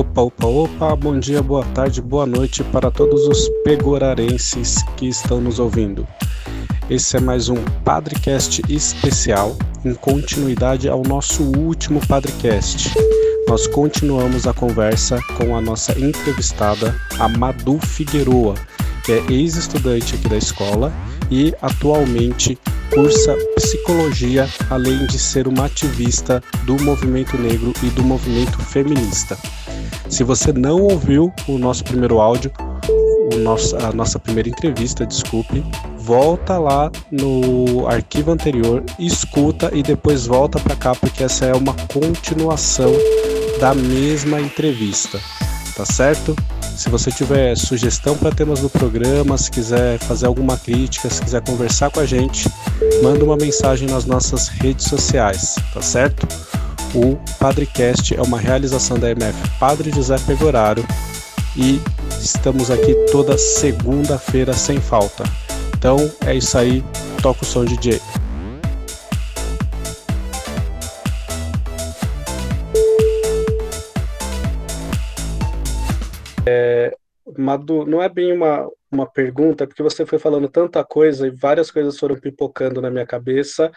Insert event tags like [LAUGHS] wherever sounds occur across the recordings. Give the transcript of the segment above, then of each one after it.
Opa, opa, opa, bom dia, boa tarde, boa noite para todos os pegorarenses que estão nos ouvindo. Esse é mais um Padrecast especial, em continuidade ao nosso último Padrecast. Nós continuamos a conversa com a nossa entrevistada, a Madu Figueroa, que é ex-estudante aqui da escola e atualmente cursa psicologia, além de ser uma ativista do movimento negro e do movimento feminista. Se você não ouviu o nosso primeiro áudio, nosso, a nossa primeira entrevista, desculpe, volta lá no arquivo anterior, escuta e depois volta para cá, porque essa é uma continuação da mesma entrevista, tá certo? Se você tiver sugestão para temas do programa, se quiser fazer alguma crítica, se quiser conversar com a gente, manda uma mensagem nas nossas redes sociais, tá certo? O Padrecast é uma realização da MF Padre José Pegoraro e estamos aqui toda segunda-feira sem falta. Então é isso aí, toca o som DJ. É, Madu, não é bem uma, uma pergunta, porque você foi falando tanta coisa e várias coisas foram pipocando na minha cabeça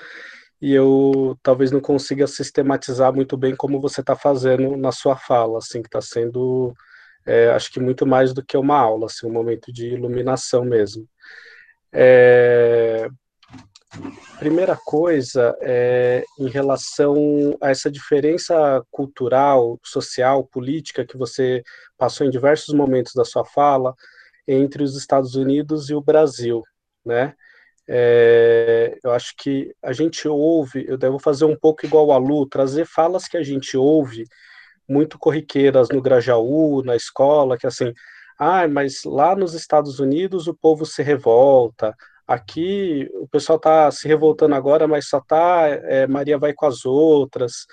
e eu talvez não consiga sistematizar muito bem como você está fazendo na sua fala, assim, que está sendo, é, acho que muito mais do que uma aula, assim, um momento de iluminação mesmo. É, Primeira coisa é em relação a essa diferença cultural, social, política que você passou em diversos momentos da sua fala entre os Estados Unidos e o Brasil, né? É, eu acho que a gente ouve, eu devo fazer um pouco igual a Lu, trazer falas que a gente ouve muito corriqueiras no Grajaú, na escola, que assim, ah, mas lá nos Estados Unidos o povo se revolta, Aqui o pessoal está se revoltando agora, mas só está é, Maria vai com as outras,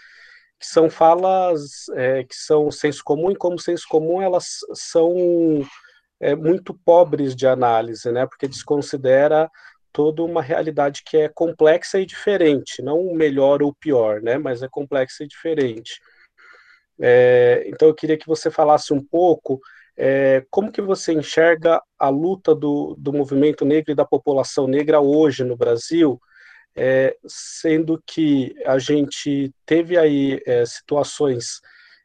que são falas é, que são senso comum, e como senso comum elas são é, muito pobres de análise, né? Porque desconsidera toda uma realidade que é complexa e diferente, não o melhor ou pior, né? Mas é complexa e diferente. É, então eu queria que você falasse um pouco é, como que você enxerga a luta do, do movimento negro e da população negra hoje no Brasil, é, sendo que a gente teve aí é, situações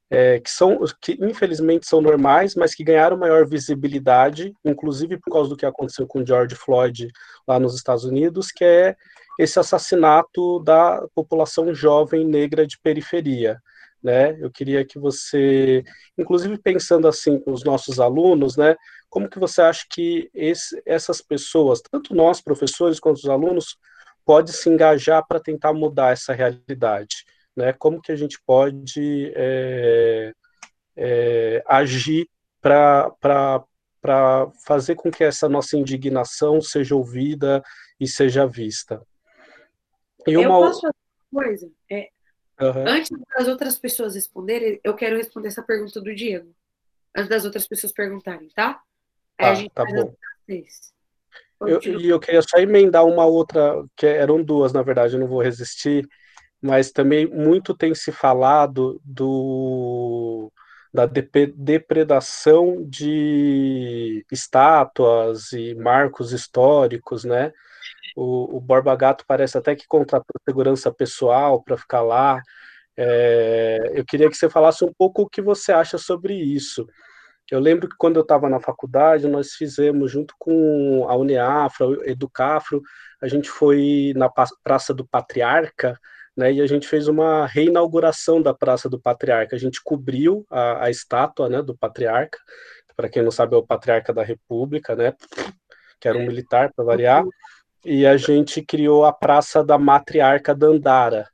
é, que são que infelizmente são normais, mas que ganharam maior visibilidade, inclusive por causa do que aconteceu com George Floyd lá nos Estados Unidos, que é esse assassinato da população jovem negra de periferia né? Eu queria que você, inclusive pensando assim os nossos alunos, né? Como que você acha que esse, essas pessoas, tanto nós professores quanto os alunos, pode se engajar para tentar mudar essa realidade, né? Como que a gente pode é, é, agir para para fazer com que essa nossa indignação seja ouvida e seja vista. E uma... Eu posso fazer uma coisa? É, Uhum. Antes das outras pessoas responderem, eu quero responder essa pergunta do Diego. Antes das outras pessoas perguntarem, tá? Aí ah, a gente tá bom. Eu, e eu queria só emendar uma outra, que eram duas, na verdade, eu não vou resistir, mas também muito tem se falado do da depredação de estátuas e marcos históricos, né? O, o Borba Gato parece até que contratou segurança pessoal para ficar lá. É, eu queria que você falasse um pouco o que você acha sobre isso. Eu lembro que quando eu estava na faculdade, nós fizemos, junto com a Uneafra, Educafro, a gente foi na Praça do Patriarca, né, e a gente fez uma reinauguração da Praça do Patriarca. A gente cobriu a, a estátua né, do Patriarca, para quem não sabe, é o Patriarca da República, né, que era um militar, para variar e a gente criou a Praça da Matriarca Dandara.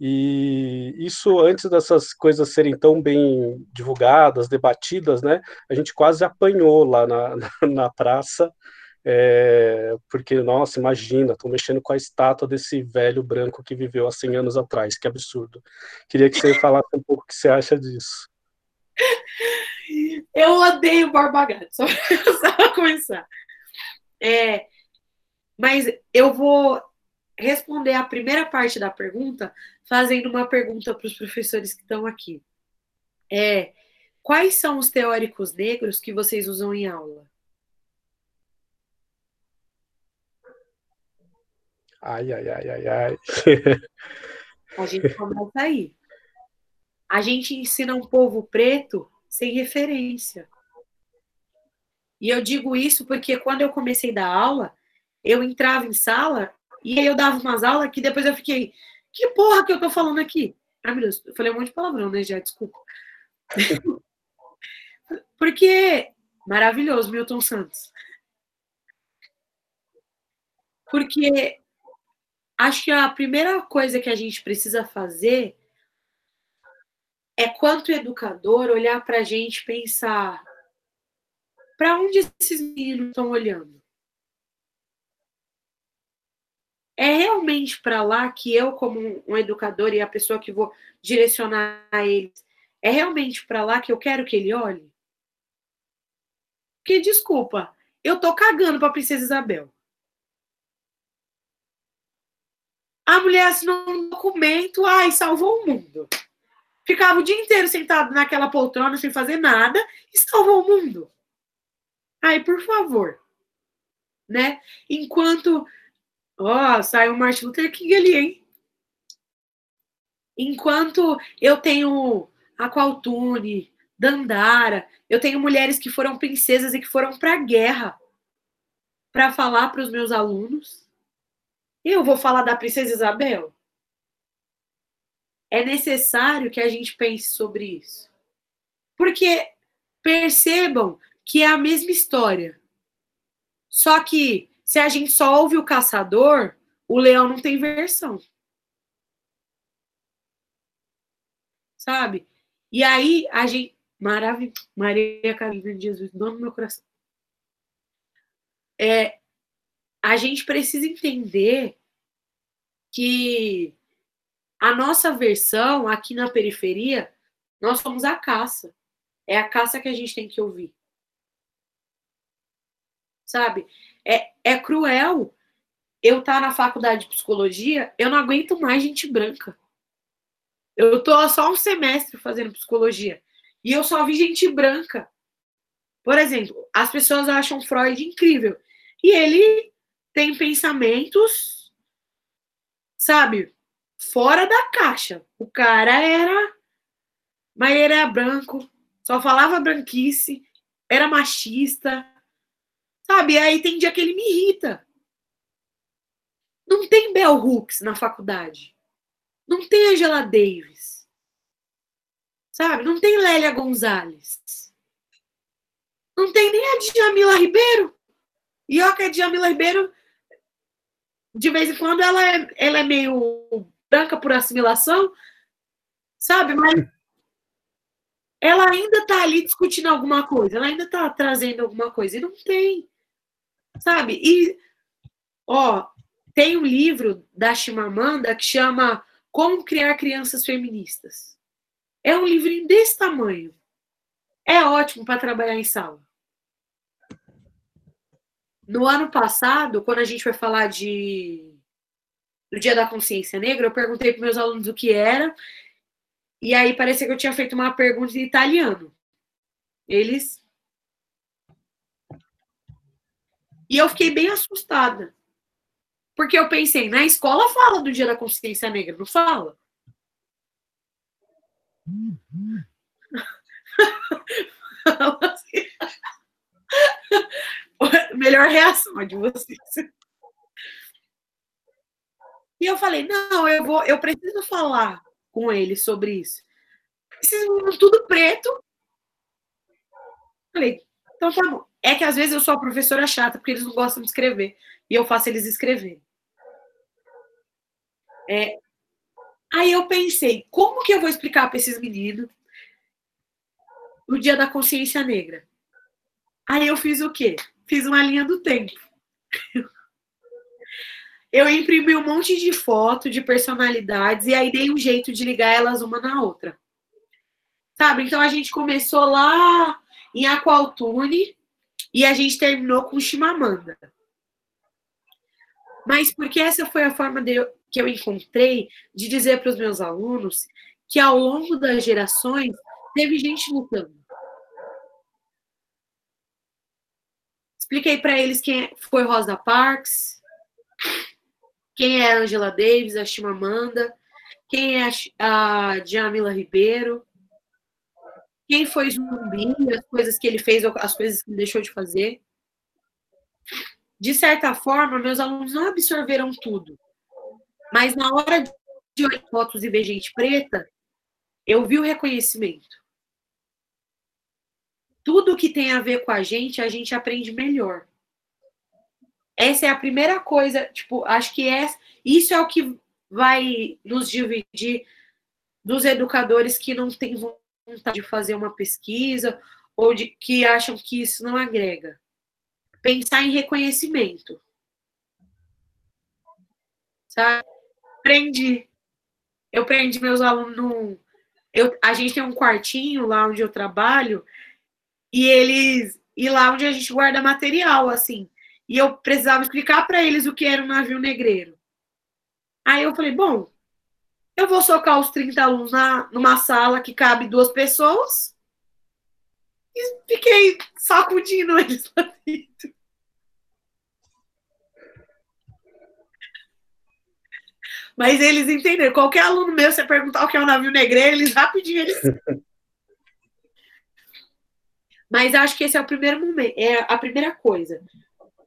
E isso, antes dessas coisas serem tão bem divulgadas, debatidas, né, a gente quase apanhou lá na, [LAUGHS] na, na praça, é, porque, nossa, imagina, estou mexendo com a estátua desse velho branco que viveu há 100 anos atrás, que absurdo. Queria que você falasse um pouco o que você acha disso. [LAUGHS] Eu odeio Borba Gato, só, [LAUGHS] para começar. É, mas eu vou responder a primeira parte da pergunta fazendo uma pergunta para os professores que estão aqui. É, quais são os teóricos negros que vocês usam em aula? Ai, ai, ai, ai, ai. [LAUGHS] A gente começa aí. A gente ensina um povo preto sem referência. E eu digo isso porque quando eu comecei a dar aula, eu entrava em sala e aí eu dava umas aulas que depois eu fiquei, que porra que eu tô falando aqui? Ah, meu Deus, eu falei um monte de palavrão, né, já, desculpa. [LAUGHS] porque, maravilhoso, Milton Santos. Porque acho que a primeira coisa que a gente precisa fazer é, quanto educador, olhar para a gente pensar para onde esses meninos estão olhando. É realmente para lá que eu, como um educador e a pessoa que vou direcionar a eles, é realmente para lá que eu quero que ele olhe? Porque, desculpa, eu tô cagando para a Princesa Isabel. A mulher assinou um documento, ai, salvou o mundo. Ficava o dia inteiro sentado naquela poltrona sem fazer nada e salvou o mundo. Ai, por favor. Né? Enquanto. Ó, oh, saiu o Martin Luther King ali, hein? Enquanto eu tenho a Qualtune, Dandara, eu tenho mulheres que foram princesas e que foram para a guerra para falar para os meus alunos. Eu vou falar da princesa Isabel? é necessário que a gente pense sobre isso. Porque percebam que é a mesma história. Só que se a gente só ouve o caçador, o leão não tem versão. Sabe? E aí a gente. Maravilha. Maria Carolina de Jesus, dono do meu coração. É, a gente precisa entender que a nossa versão aqui na periferia, nós somos a caça. É a caça que a gente tem que ouvir. Sabe? É, é cruel eu estar tá na faculdade de psicologia, eu não aguento mais gente branca. Eu tô só um semestre fazendo psicologia e eu só vi gente branca. Por exemplo, as pessoas acham Freud incrível e ele tem pensamentos, sabe, fora da caixa. O cara era. Mas ele era branco, só falava branquice, era machista. Sabe? Aí tem dia que ele me irrita. Não tem Bell Hooks na faculdade. Não tem Angela Davis. Sabe? Não tem Lélia Gonzalez. Não tem nem a Djamila Ribeiro. E ó que a Djamila Ribeiro, de vez em quando, ela é, ela é meio branca por assimilação, sabe? Mas ela ainda está ali discutindo alguma coisa, ela ainda está trazendo alguma coisa, e não tem, sabe? E, ó, tem um livro da Chimamanda que chama Como Criar Crianças Feministas. É um livrinho desse tamanho. É ótimo para trabalhar em sala. No ano passado, quando a gente foi falar de no Dia da Consciência Negra, eu perguntei para meus alunos o que era, e aí parecia que eu tinha feito uma pergunta em italiano. Eles. E eu fiquei bem assustada. Porque eu pensei, na escola fala do Dia da Consciência Negra, não fala? Uhum. [LAUGHS] [LAUGHS] Melhor reação de vocês. E eu falei, não, eu vou, eu preciso falar com ele sobre isso. Esses meninos tudo preto. Falei, então tá bom. É que às vezes eu sou a professora chata, porque eles não gostam de escrever. E eu faço eles escreverem. É, aí eu pensei, como que eu vou explicar para esses meninos o dia da consciência negra? Aí eu fiz o quê? Fiz uma linha do tempo eu imprimi um monte de foto de personalidades e aí dei um jeito de ligar elas uma na outra. Sabe? Então a gente começou lá em Aqualtune e a gente terminou com Chimamanda. Mas porque essa foi a forma de, que eu encontrei de dizer para os meus alunos que ao longo das gerações teve gente lutando. Expliquei para eles quem foi Rosa Parks, quem é a Angela Davis, a Chimamanda, quem é a Jamila Ribeiro, quem foi Zumbi, as coisas que ele fez, as coisas que ele deixou de fazer. De certa forma, meus alunos não absorveram tudo. Mas na hora de olhar fotos e ver gente preta, eu vi o reconhecimento. Tudo que tem a ver com a gente, a gente aprende melhor. Essa é a primeira coisa, tipo, acho que é, isso é o que vai nos dividir dos educadores que não têm vontade de fazer uma pesquisa ou de que acham que isso não agrega. Pensar em reconhecimento. Sabe? Aprendi. Eu prendi meus alunos eu, a gente tem um quartinho lá onde eu trabalho e eles e lá onde a gente guarda material assim. E eu precisava explicar para eles o que era um navio negreiro. Aí eu falei, bom, eu vou socar os 30 alunos na, numa sala que cabe duas pessoas. E fiquei sacudindo [LAUGHS] eles lá dentro. Mas eles entenderam. Qualquer aluno meu, você perguntar o que é um navio negreiro, eles rapidinho eles. [LAUGHS] Mas acho que esse é o primeiro momento, é a primeira coisa.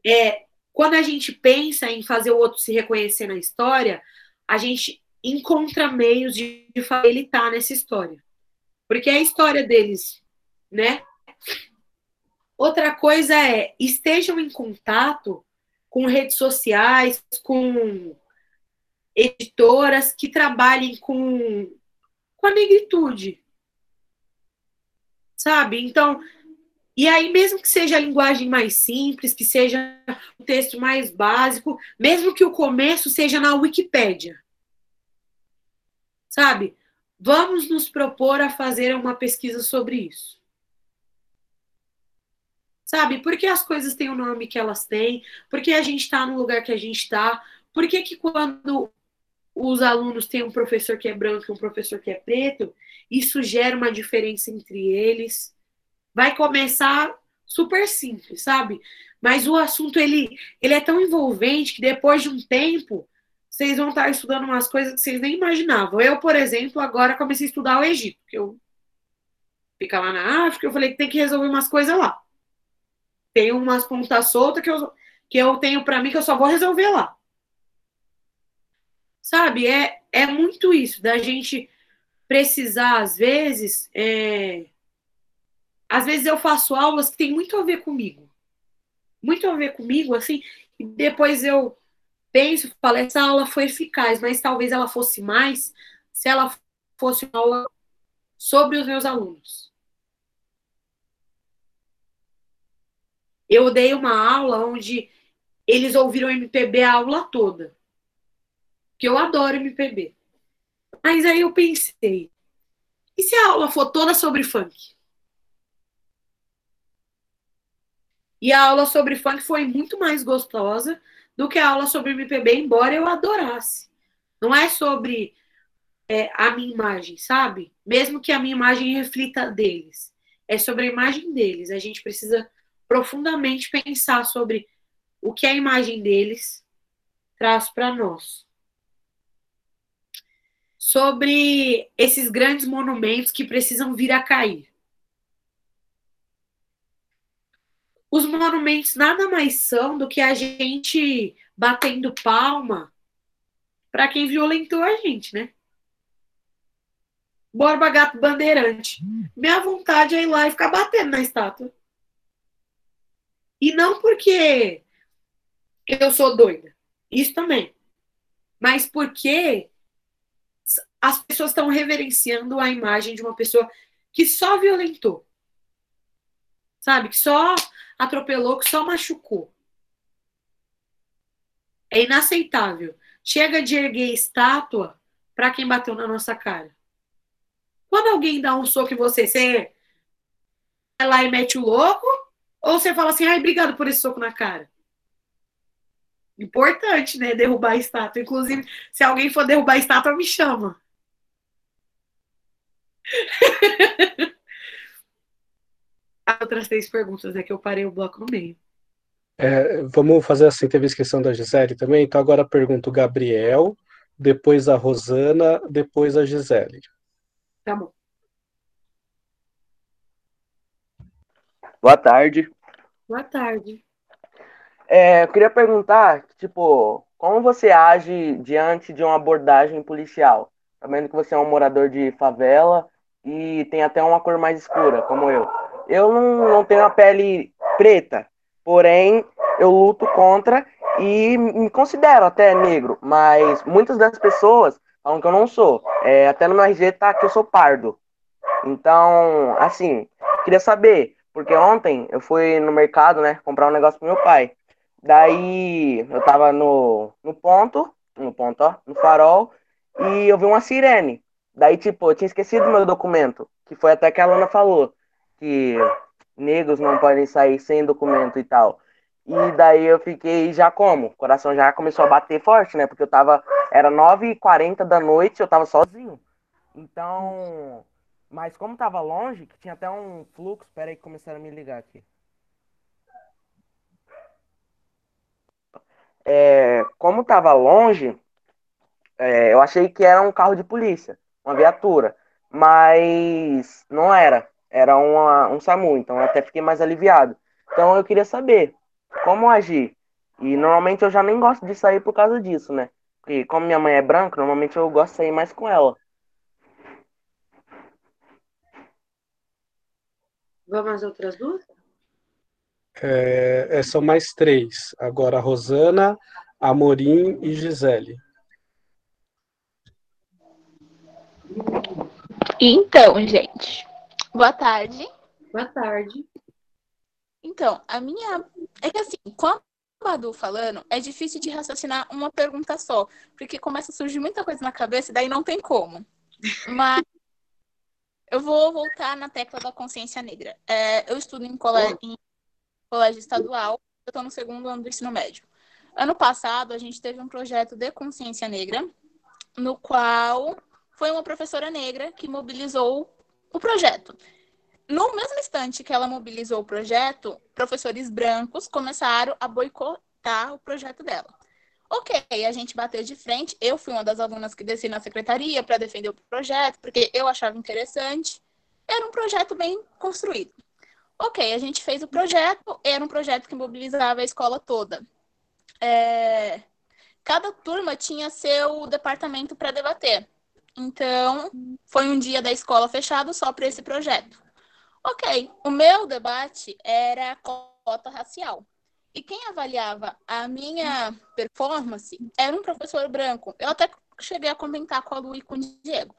É, quando a gente pensa em fazer o outro se reconhecer na história, a gente encontra meios de, de ele tá nessa história. Porque é a história deles, né? Outra coisa é, estejam em contato com redes sociais, com editoras que trabalhem com, com a negritude. Sabe? Então, e aí, mesmo que seja a linguagem mais simples, que seja o texto mais básico, mesmo que o começo seja na Wikipédia. Sabe? Vamos nos propor a fazer uma pesquisa sobre isso. Sabe? Por que as coisas têm o nome que elas têm? Por que a gente está no lugar que a gente está? Por que, que quando os alunos têm um professor que é branco e um professor que é preto, isso gera uma diferença entre eles. Vai começar super simples, sabe? Mas o assunto ele, ele é tão envolvente que depois de um tempo vocês vão estar estudando umas coisas que vocês nem imaginavam. Eu, por exemplo, agora comecei a estudar o Egito, que eu fica lá na África, eu falei que tem que resolver umas coisas lá. Tem umas pontas soltas que eu, que eu tenho para mim que eu só vou resolver lá. Sabe? É, é muito isso, da gente precisar, às vezes. É... Às vezes eu faço aulas que tem muito a ver comigo. Muito a ver comigo, assim, e depois eu penso, falo, essa aula foi eficaz, mas talvez ela fosse mais se ela fosse uma aula sobre os meus alunos. Eu dei uma aula onde eles ouviram MPB a aula toda que eu adoro MPB. Mas aí eu pensei, e se a aula for toda sobre funk? E a aula sobre funk foi muito mais gostosa do que a aula sobre MPB, embora eu adorasse. Não é sobre é, a minha imagem, sabe? Mesmo que a minha imagem reflita deles. É sobre a imagem deles. A gente precisa profundamente pensar sobre o que a imagem deles traz para nós sobre esses grandes monumentos que precisam vir a cair. Os monumentos nada mais são do que a gente batendo palma para quem violentou a gente, né? Borba Gato Bandeirante. Minha vontade é ir lá e ficar batendo na estátua. E não porque eu sou doida. Isso também. Mas porque as pessoas estão reverenciando a imagem de uma pessoa que só violentou. Sabe? Que só atropelou, que só machucou. É inaceitável. Chega de erguer estátua para quem bateu na nossa cara. Quando alguém dá um soco em você, você vai lá e mete o louco? Ou você fala assim, ai, obrigado por esse soco na cara? Importante, né? Derrubar a estátua. Inclusive, se alguém for derrubar a estátua, me chama. [LAUGHS] Outras três perguntas, é que eu parei o bloco no meio. É, vamos fazer assim, teve a inscrição da Gisele também, então agora pergunto o Gabriel, depois a Rosana, depois a Gisele. Tá bom. Boa tarde. Boa tarde. É, eu queria perguntar, tipo, como você age diante de uma abordagem policial? Sabendo que você é um morador de favela e tem até uma cor mais escura, como eu. Eu não, não tenho a pele preta, porém eu luto contra e me considero até negro, mas muitas das pessoas falam que eu não sou. É, até no meu RG tá que eu sou pardo. Então, assim, queria saber, porque ontem eu fui no mercado, né, comprar um negócio pro meu pai. Daí eu tava no, no ponto, no ponto, ó, no farol, e eu vi uma sirene. Daí, tipo, eu tinha esquecido meu documento, que foi até que a Lana falou, que negros não podem sair sem documento e tal. E daí eu fiquei já como? O coração já começou a bater forte, né? Porque eu tava. Era 9h40 da noite, eu tava sozinho. Então. Mas como tava longe, que tinha até um fluxo. Pera aí que começaram a me ligar aqui. É, como tava longe, é, eu achei que era um carro de polícia, uma viatura. Mas não era. Era uma, um SAMU, então eu até fiquei mais aliviado. Então eu queria saber como agir. E normalmente eu já nem gosto de sair por causa disso, né? Porque como minha mãe é branca, normalmente eu gosto de sair mais com ela. Vamos às outras duas? É, é, são mais três. Agora, Rosana, Amorim e Gisele. Então, gente, boa tarde. Boa tarde. Então, a minha. É que assim, com a Madu falando, é difícil de raciocinar uma pergunta só, porque começa a surgir muita coisa na cabeça e daí não tem como. Mas eu vou voltar na tecla da consciência negra. É, eu estudo em colégio, em colégio estadual, eu estou no segundo ano do ensino médio. Ano passado, a gente teve um projeto de consciência negra, no qual foi uma professora negra que mobilizou o projeto. No mesmo instante que ela mobilizou o projeto, professores brancos começaram a boicotar o projeto dela. Ok, a gente bateu de frente. Eu fui uma das alunas que desci na secretaria para defender o projeto, porque eu achava interessante. Era um projeto bem construído. Ok, a gente fez o projeto, era um projeto que mobilizava a escola toda. É... Cada turma tinha seu departamento para debater. Então, foi um dia da escola fechado só para esse projeto. Ok, o meu debate era cota racial. E quem avaliava a minha performance era um professor branco. Eu até cheguei a comentar com a Lu e com o Diego.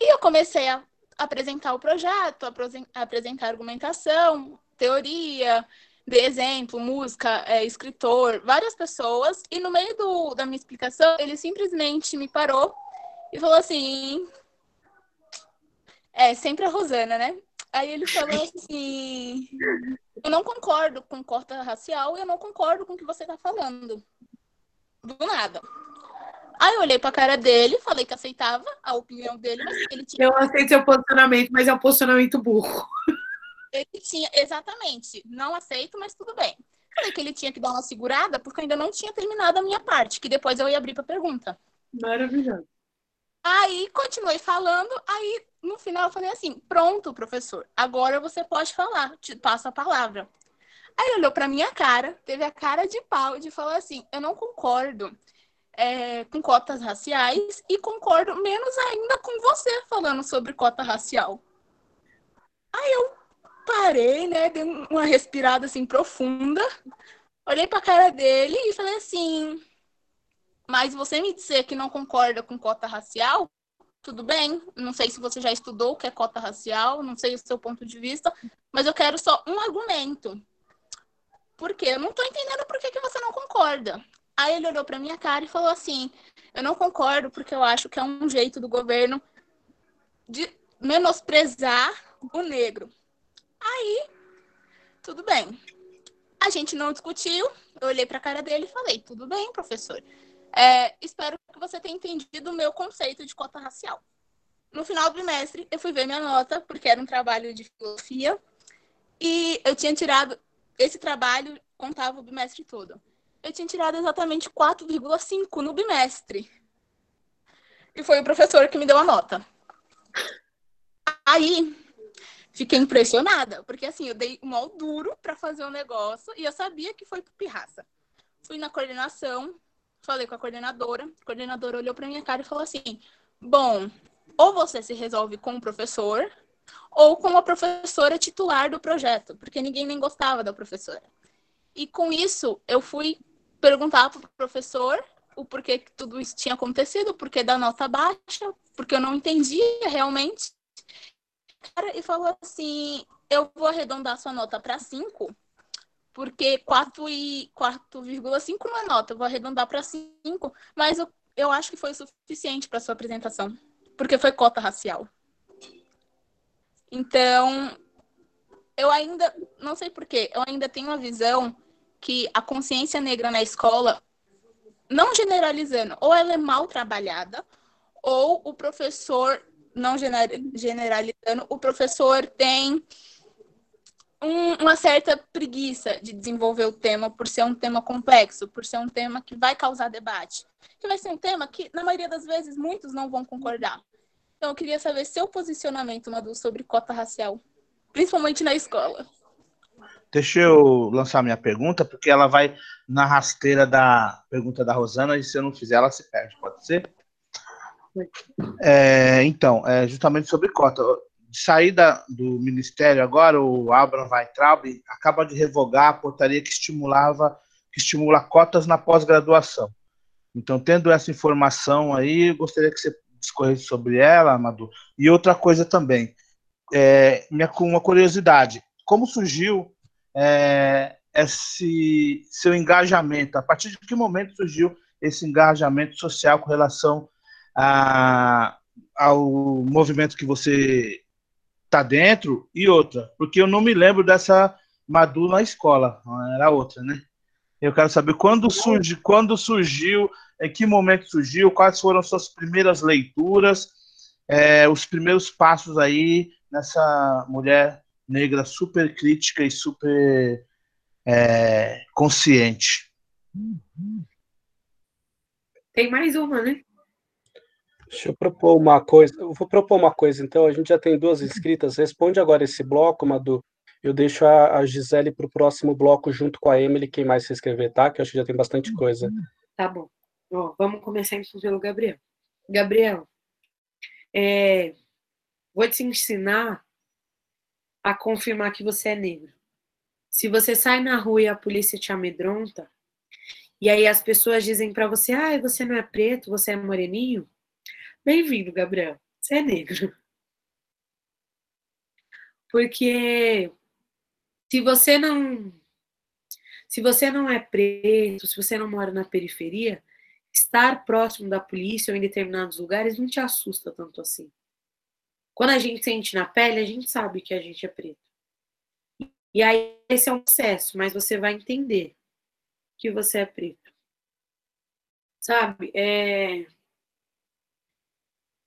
E eu comecei a apresentar o projeto, a apresentar argumentação, teoria, de exemplo, música, é, escritor, várias pessoas. E no meio do, da minha explicação, ele simplesmente me parou e falou assim: É, sempre a Rosana, né? Aí ele falou [LAUGHS] assim: Eu não concordo com cota racial e eu não concordo com o que você tá falando. Do nada. Aí eu olhei pra cara dele, falei que aceitava a opinião dele, mas ele tinha. Eu aceito seu posicionamento, mas é um posicionamento burro. Ele tinha, exatamente. Não aceito, mas tudo bem. Falei que ele tinha que dar uma segurada, porque eu ainda não tinha terminado a minha parte, que depois eu ia abrir pra pergunta. Maravilhoso. Aí continuei falando, aí no final eu falei assim: pronto, professor, agora você pode falar, te passo a palavra. Aí ele olhou para minha cara, teve a cara de pau de falar assim: eu não concordo é, com cotas raciais e concordo menos ainda com você falando sobre cota racial. Aí eu parei, né, dei uma respirada assim profunda, olhei para a cara dele e falei assim: mas você me dizer que não concorda com cota racial, tudo bem. Não sei se você já estudou o que é cota racial, não sei o seu ponto de vista, mas eu quero só um argumento. Porque eu não estou entendendo por que, que você não concorda. Aí ele olhou para minha cara e falou assim: Eu não concordo porque eu acho que é um jeito do governo de menosprezar o negro. Aí, tudo bem. A gente não discutiu. Eu olhei para a cara dele e falei: Tudo bem, professor. É, espero que você tenha entendido o meu conceito de cota racial. No final do trimestre, eu fui ver minha nota, porque era um trabalho de filosofia, e eu tinha tirado esse trabalho contava o bimestre todo. Eu tinha tirado exatamente 4,5 no bimestre. E foi o professor que me deu a nota. Aí, fiquei impressionada, porque assim, eu dei mal duro para fazer o um negócio e eu sabia que foi pirraça. Fui na coordenação, falei com a coordenadora, a coordenadora olhou para minha cara e falou assim: "Bom, ou você se resolve com o professor, ou com a professora titular do projeto, porque ninguém nem gostava da professora. E com isso, eu fui perguntar para o professor o porquê que tudo isso tinha acontecido, porquê da nota baixa, porque eu não entendia realmente. Cara, e falou assim: eu vou arredondar sua nota para 5, porque 4,5 não é nota, eu vou arredondar para 5, mas eu, eu acho que foi suficiente para sua apresentação, porque foi cota racial. Então, eu ainda, não sei porquê, eu ainda tenho uma visão que a consciência negra na escola, não generalizando, ou ela é mal trabalhada, ou o professor, não generalizando, o professor tem um, uma certa preguiça de desenvolver o tema por ser um tema complexo, por ser um tema que vai causar debate. Que vai ser um tema que, na maioria das vezes, muitos não vão concordar. Então, eu queria saber seu posicionamento, Madu, sobre cota racial, principalmente na escola. Deixa eu lançar minha pergunta, porque ela vai na rasteira da pergunta da Rosana, e se eu não fizer, ela se perde, pode ser? É, então, é justamente sobre cota. Saída do Ministério agora, o Abraham Weintraub acaba de revogar a portaria que estimulava, que estimula cotas na pós-graduação. Então, tendo essa informação aí, gostaria que você discorrer sobre ela, Amador. E outra coisa também, é, minha, uma curiosidade, como surgiu é, esse seu engajamento? A partir de que momento surgiu esse engajamento social com relação a, ao movimento que você está dentro e outra? Porque eu não me lembro dessa Madu na escola, era outra, né? Eu quero saber quando, surgi, quando surgiu em que momento surgiu, quais foram suas primeiras leituras, é, os primeiros passos aí nessa mulher negra super crítica e super é, consciente. Tem mais uma, né? Deixa eu propor uma coisa. Eu vou propor uma coisa, então. A gente já tem duas inscritas. Responde agora esse bloco, Madu. Eu deixo a, a Gisele para o próximo bloco junto com a Emily, quem mais se inscrever, tá? Que eu acho que já tem bastante coisa. Tá bom. Ó, vamos começar então pelo Gabriel. Gabriel, é, vou te ensinar a confirmar que você é negro. Se você sai na rua e a polícia te amedronta, e aí as pessoas dizem para você, ah, você não é preto, você é moreninho, bem-vindo, Gabriel, você é negro. Porque se você não se você não é preto, se você não mora na periferia, estar próximo da polícia ou em determinados lugares não te assusta tanto assim. Quando a gente sente na pele, a gente sabe que a gente é preto. E aí esse é um processo, mas você vai entender que você é preto. Sabe? É...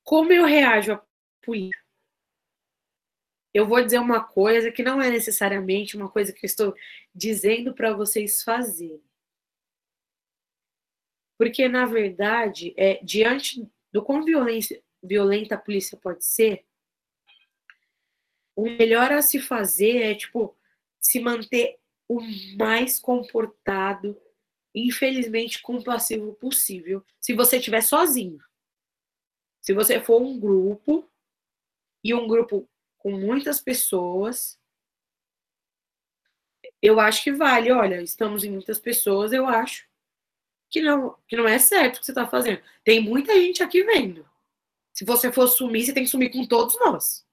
Como eu reajo à polícia? Eu vou dizer uma coisa que não é necessariamente uma coisa que eu estou dizendo para vocês fazerem. Porque, na verdade, é, diante do quão violência, violenta a polícia pode ser, o melhor a se fazer é, tipo, se manter o mais comportado, infelizmente compassivo possível, se você estiver sozinho. Se você for um grupo, e um grupo com muitas pessoas, eu acho que vale. Olha, estamos em muitas pessoas, eu acho que não, que não é certo o que você está fazendo. Tem muita gente aqui vendo. Se você for sumir, você tem que sumir com todos nós.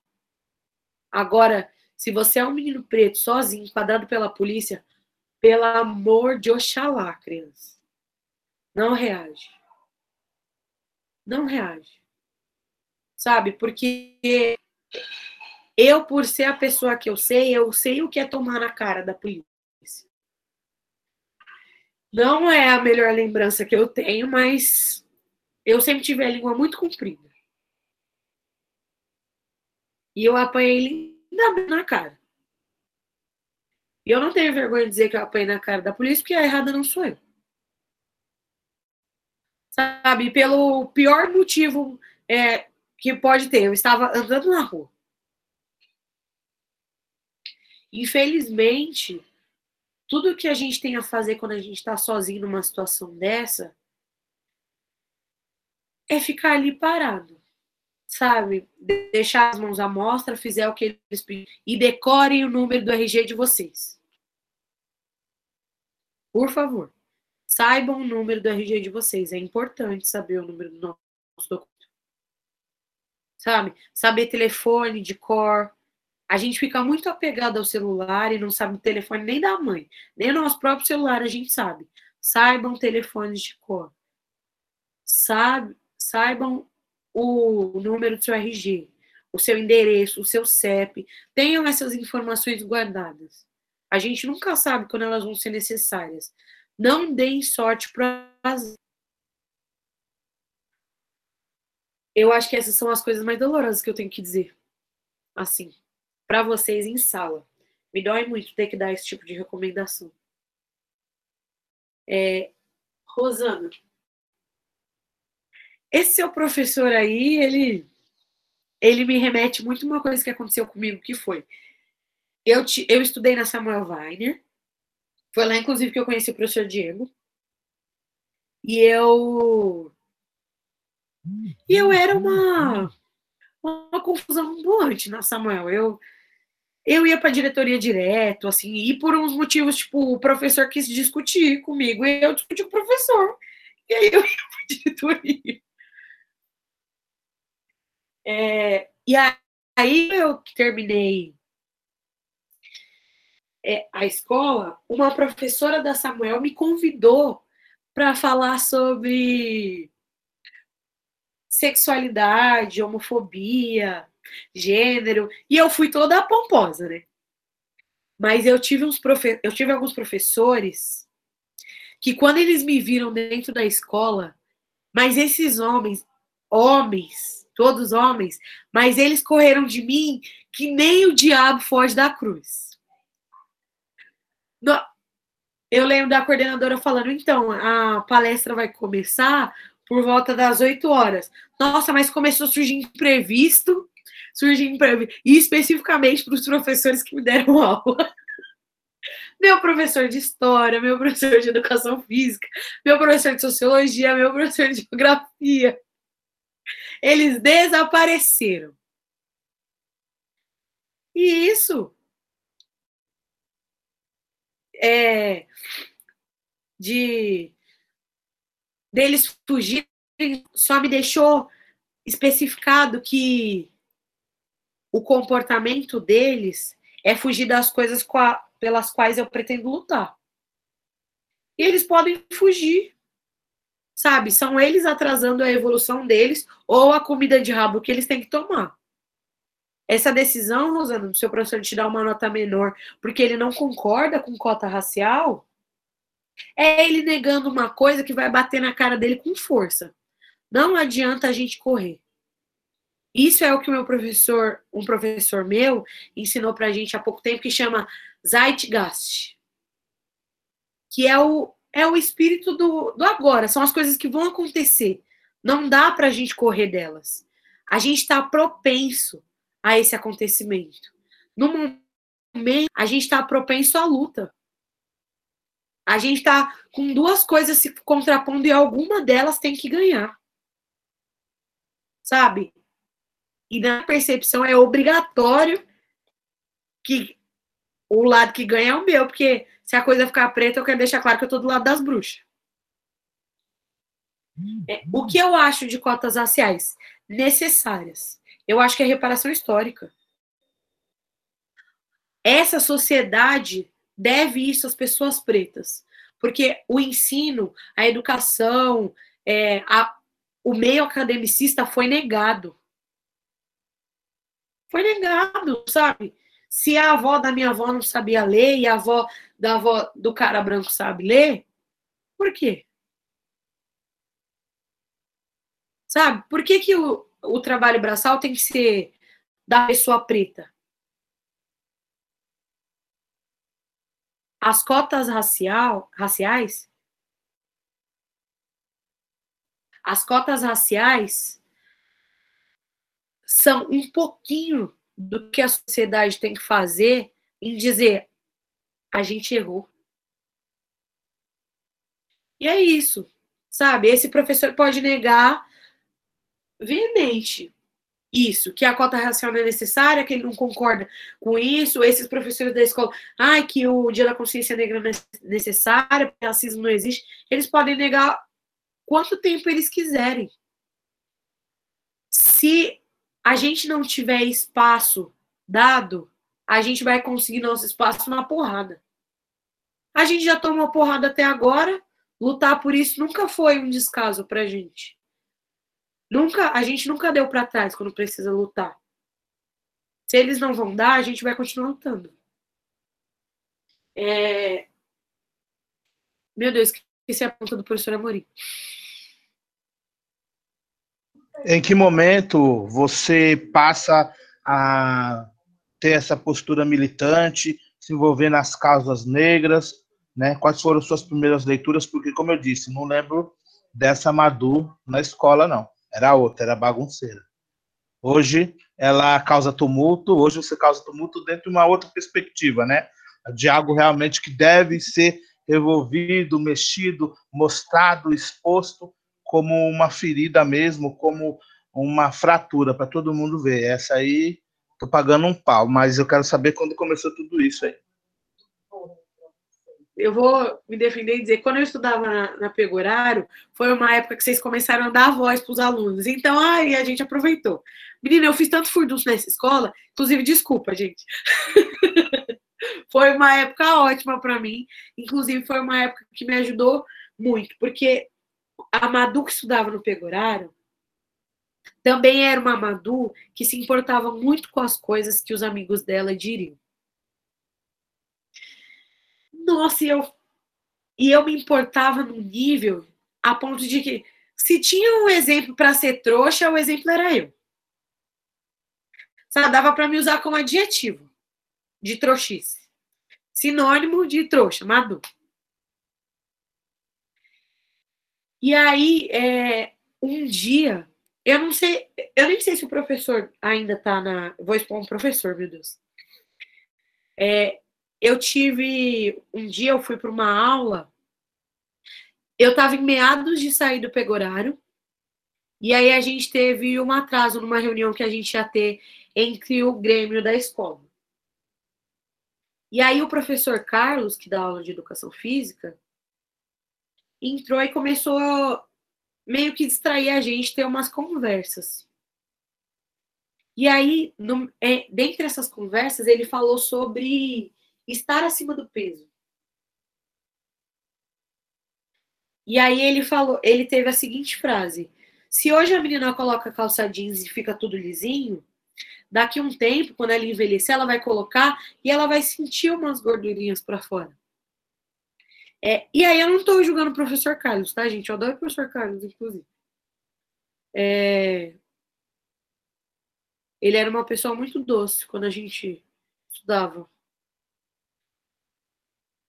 Agora, se você é um menino preto, sozinho, enquadrado pela polícia, pelo amor de Oxalá, criança. Não reage. Não reage. Sabe? Porque eu, por ser a pessoa que eu sei, eu sei o que é tomar na cara da polícia. Não é a melhor lembrança que eu tenho, mas eu sempre tive a língua muito comprida. E eu apanhei linda na cara. E eu não tenho vergonha de dizer que eu apanhei na cara da polícia, porque a errada não sou eu. Sabe, pelo pior motivo é, que pode ter. Eu estava andando na rua. Infelizmente, tudo que a gente tem a fazer quando a gente está sozinho numa situação dessa é ficar ali parado, sabe? Deixar as mãos à mostra, fizer o que eles pedem e decorem o número do RG de vocês. Por favor, saibam o número do RG de vocês. É importante saber o número do nosso documento. Sabe? Saber telefone de cor, a gente fica muito apegado ao celular e não sabe o telefone nem da mãe, nem o nosso próprio celular a gente sabe. Saibam telefones de cor. Sabe, saibam o número do seu RG, o seu endereço, o seu CEP. Tenham essas informações guardadas. A gente nunca sabe quando elas vão ser necessárias. Não deem sorte para Eu acho que essas são as coisas mais dolorosas que eu tenho que dizer. Assim para vocês em sala. Me dói muito ter que dar esse tipo de recomendação. É, Rosana, esse seu professor aí, ele, ele me remete muito a uma coisa que aconteceu comigo, que foi, eu, te, eu estudei na Samuel Weiner, foi lá, inclusive, que eu conheci o professor Diego, e eu, e eu era uma, uma confusão ambulante na Samuel, eu eu ia para a diretoria direto, assim, e por uns motivos, tipo, o professor quis discutir comigo, e eu discuti com o professor, e aí eu [LAUGHS] ia para a diretoria. É, e aí eu terminei é, a escola, uma professora da Samuel me convidou para falar sobre sexualidade, homofobia, gênero, e eu fui toda pomposa, né? Mas eu tive uns profe... eu tive alguns professores que quando eles me viram dentro da escola, mas esses homens, homens, todos homens, mas eles correram de mim que nem o diabo foge da cruz. Eu lembro da coordenadora falando, então, a palestra vai começar por volta das 8 horas. Nossa, mas começou a surgir imprevisto para mim, e especificamente para os professores que me deram [LAUGHS] aula. Meu professor de história, meu professor de educação física, meu professor de sociologia, meu professor de geografia. Eles desapareceram. E isso é de deles fugirem só me deixou especificado que o comportamento deles é fugir das coisas pelas quais eu pretendo lutar. E eles podem fugir, sabe? São eles atrasando a evolução deles ou a comida de rabo que eles têm que tomar. Essa decisão, Rosana, do seu professor te dar uma nota menor porque ele não concorda com cota racial, é ele negando uma coisa que vai bater na cara dele com força. Não adianta a gente correr. Isso é o que meu professor, um professor meu, ensinou para a gente há pouco tempo, que chama Zeitgeist. Que é o, é o espírito do, do agora, são as coisas que vão acontecer. Não dá para a gente correr delas. A gente está propenso a esse acontecimento. No momento, a gente está propenso à luta. A gente está com duas coisas se contrapondo e alguma delas tem que ganhar. Sabe? E na percepção é obrigatório que o lado que ganha é o meu, porque se a coisa ficar preta, eu quero deixar claro que eu tô do lado das bruxas. É, o que eu acho de cotas raciais? Necessárias. Eu acho que é reparação histórica. Essa sociedade deve isso às pessoas pretas. Porque o ensino, a educação, é, a, o meio academicista foi negado. Foi negado, sabe? Se a avó da minha avó não sabia ler e a avó da avó do cara branco sabe ler, por quê? Sabe? Por que, que o, o trabalho braçal tem que ser da pessoa preta? As cotas racial, raciais, as cotas raciais são um pouquinho do que a sociedade tem que fazer em dizer a gente errou. E é isso, sabe? Esse professor pode negar veemente isso, que a cota racial não é necessária, que ele não concorda com isso, esses professores da escola, ai, que o Dia da Consciência Negra não é necessário, racismo não existe, eles podem negar quanto tempo eles quiserem. Se a gente não tiver espaço dado, a gente vai conseguir nosso espaço na porrada. A gente já tomou porrada até agora, lutar por isso nunca foi um descaso pra gente. Nunca, a gente nunca deu para trás quando precisa lutar. Se eles não vão dar, a gente vai continuar lutando. É... Meu Deus, esqueci a ponta do professor Amorim. Em que momento você passa a ter essa postura militante, se envolver nas causas negras, né? Quais foram suas primeiras leituras? Porque, como eu disse, não lembro dessa Madu na escola, não. Era outra, era bagunceira. Hoje ela causa tumulto, hoje você causa tumulto dentro de uma outra perspectiva, né? De algo realmente que deve ser revolvido, mexido, mostrado, exposto como uma ferida mesmo, como uma fratura para todo mundo ver. Essa aí tô pagando um pau, mas eu quero saber quando começou tudo isso aí eu vou me defender e dizer, quando eu estudava na, na Pegorário, foi uma época que vocês começaram a dar voz para os alunos. Então, aí a gente aproveitou. Menina, eu fiz tanto furdunço nessa escola, inclusive, desculpa, gente. [LAUGHS] foi uma época ótima para mim. Inclusive, foi uma época que me ajudou muito, porque a Madu que estudava no Pegorário também era uma Madu que se importava muito com as coisas que os amigos dela diriam. Nossa, e eu, e eu me importava num nível a ponto de que se tinha um exemplo para ser trouxa, o exemplo era eu. Sabe, dava para me usar como adjetivo de trouxice. Sinônimo de trouxa, maduro. E aí, é, um dia, eu não sei, eu nem sei se o professor ainda está na. Vou expor um professor, meu Deus. É, eu tive. Um dia eu fui para uma aula, eu estava em meados de sair do pegorário, e aí a gente teve um atraso numa reunião que a gente ia ter entre o Grêmio da escola. E aí o professor Carlos, que dá aula de educação física, entrou e começou meio que distrair a gente, ter umas conversas. E aí, no, é, dentre essas conversas, ele falou sobre estar acima do peso. E aí ele falou, ele teve a seguinte frase: se hoje a menina coloca calça jeans e fica tudo lisinho, daqui um tempo, quando ela envelhecer, ela vai colocar e ela vai sentir umas gordurinhas para fora. É, e aí eu não estou julgando o professor Carlos, tá, gente? Eu adoro o professor Carlos, inclusive. É, ele era uma pessoa muito doce quando a gente estudava.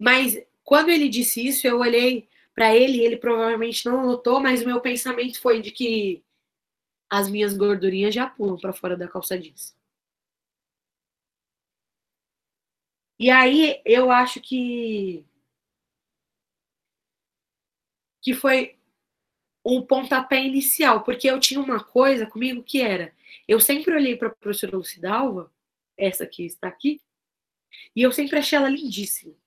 Mas quando ele disse isso, eu olhei para ele ele provavelmente não notou, mas o meu pensamento foi de que as minhas gordurinhas já pulam para fora da calça jeans. E aí eu acho que que foi um pontapé inicial, porque eu tinha uma coisa comigo que era, eu sempre olhei para a professora Lucidalva, essa que está aqui, e eu sempre achei ela lindíssima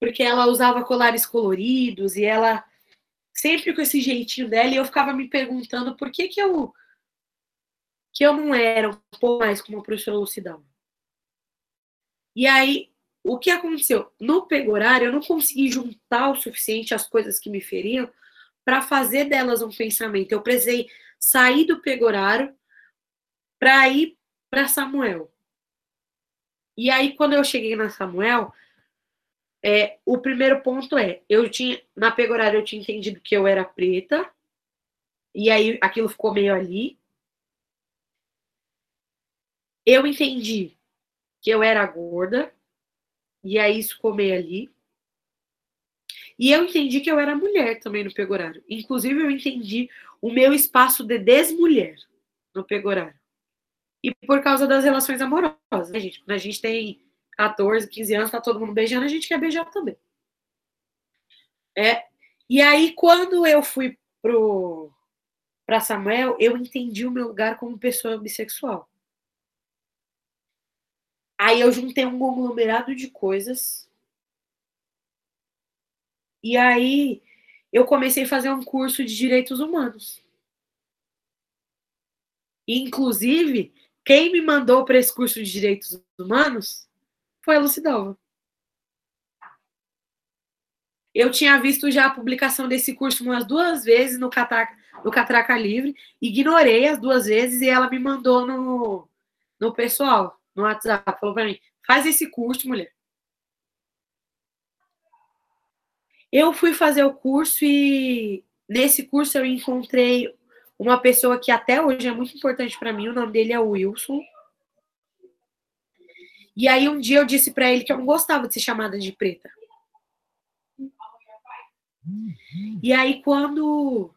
porque ela usava colares coloridos e ela sempre com esse jeitinho dela, e eu ficava me perguntando por que que eu que eu não era um pouco mais como a professora Lucidão. E aí, o que aconteceu? No pegorário, eu não consegui juntar o suficiente as coisas que me feriam para fazer delas um pensamento. Eu precisei sair do pegorário para ir para Samuel. E aí, quando eu cheguei na Samuel, é, o primeiro ponto é, eu tinha, na pegorária eu tinha entendido que eu era preta, e aí aquilo ficou meio ali. Eu entendi que eu era gorda, E aí escomei ali. E eu entendi que eu era mulher também no pegorário. Inclusive, eu entendi o meu espaço de desmulher no pegorário. E por causa das relações amorosas, né, gente? Quando a gente tem 14, 15 anos, tá todo mundo beijando, a gente quer beijar também. É, e aí, quando eu fui pro para Samuel, eu entendi o meu lugar como pessoa bissexual. Aí eu juntei um conglomerado de coisas. E aí eu comecei a fazer um curso de direitos humanos. Inclusive, quem me mandou para esse curso de direitos humanos foi a Lucidalva. Eu tinha visto já a publicação desse curso umas duas vezes no Catraca, no Catraca Livre, ignorei as duas vezes e ela me mandou no, no pessoal, no WhatsApp, falou para mim: faz esse curso, mulher. Eu fui fazer o curso e nesse curso eu encontrei uma pessoa que até hoje é muito importante para mim, o nome dele é Wilson. E aí um dia eu disse para ele que eu não gostava de ser chamada de preta. E aí, quando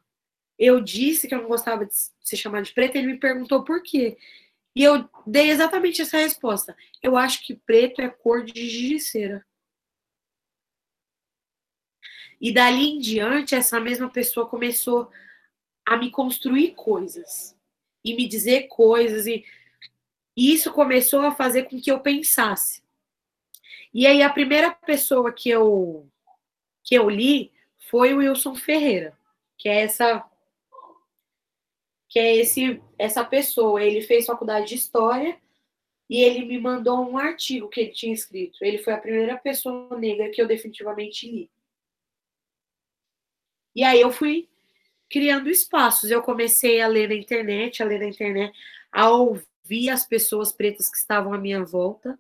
eu disse que eu não gostava de ser chamada de preta, ele me perguntou por quê. E eu dei exatamente essa resposta. Eu acho que preto é cor de gigiceira. E dali em diante, essa mesma pessoa começou a me construir coisas e me dizer coisas e isso começou a fazer com que eu pensasse. E aí a primeira pessoa que eu que eu li foi o Wilson Ferreira, que é essa que é esse essa pessoa. Ele fez faculdade de história e ele me mandou um artigo que ele tinha escrito. Ele foi a primeira pessoa negra que eu definitivamente li. E aí eu fui criando espaços. Eu comecei a ler na internet, a ler na internet, a ouvir as pessoas pretas que estavam à minha volta.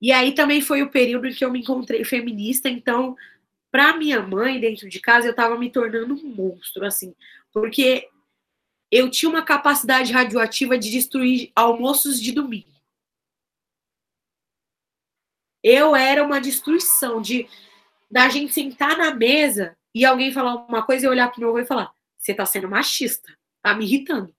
E aí também foi o período em que eu me encontrei feminista, então, para minha mãe, dentro de casa, eu estava me tornando um monstro, assim, porque eu tinha uma capacidade radioativa de destruir almoços de domingo. Eu era uma destruição de da gente sentar na mesa e alguém falar uma coisa e olhar para o meu avô e falar: você está sendo machista, tá me irritando.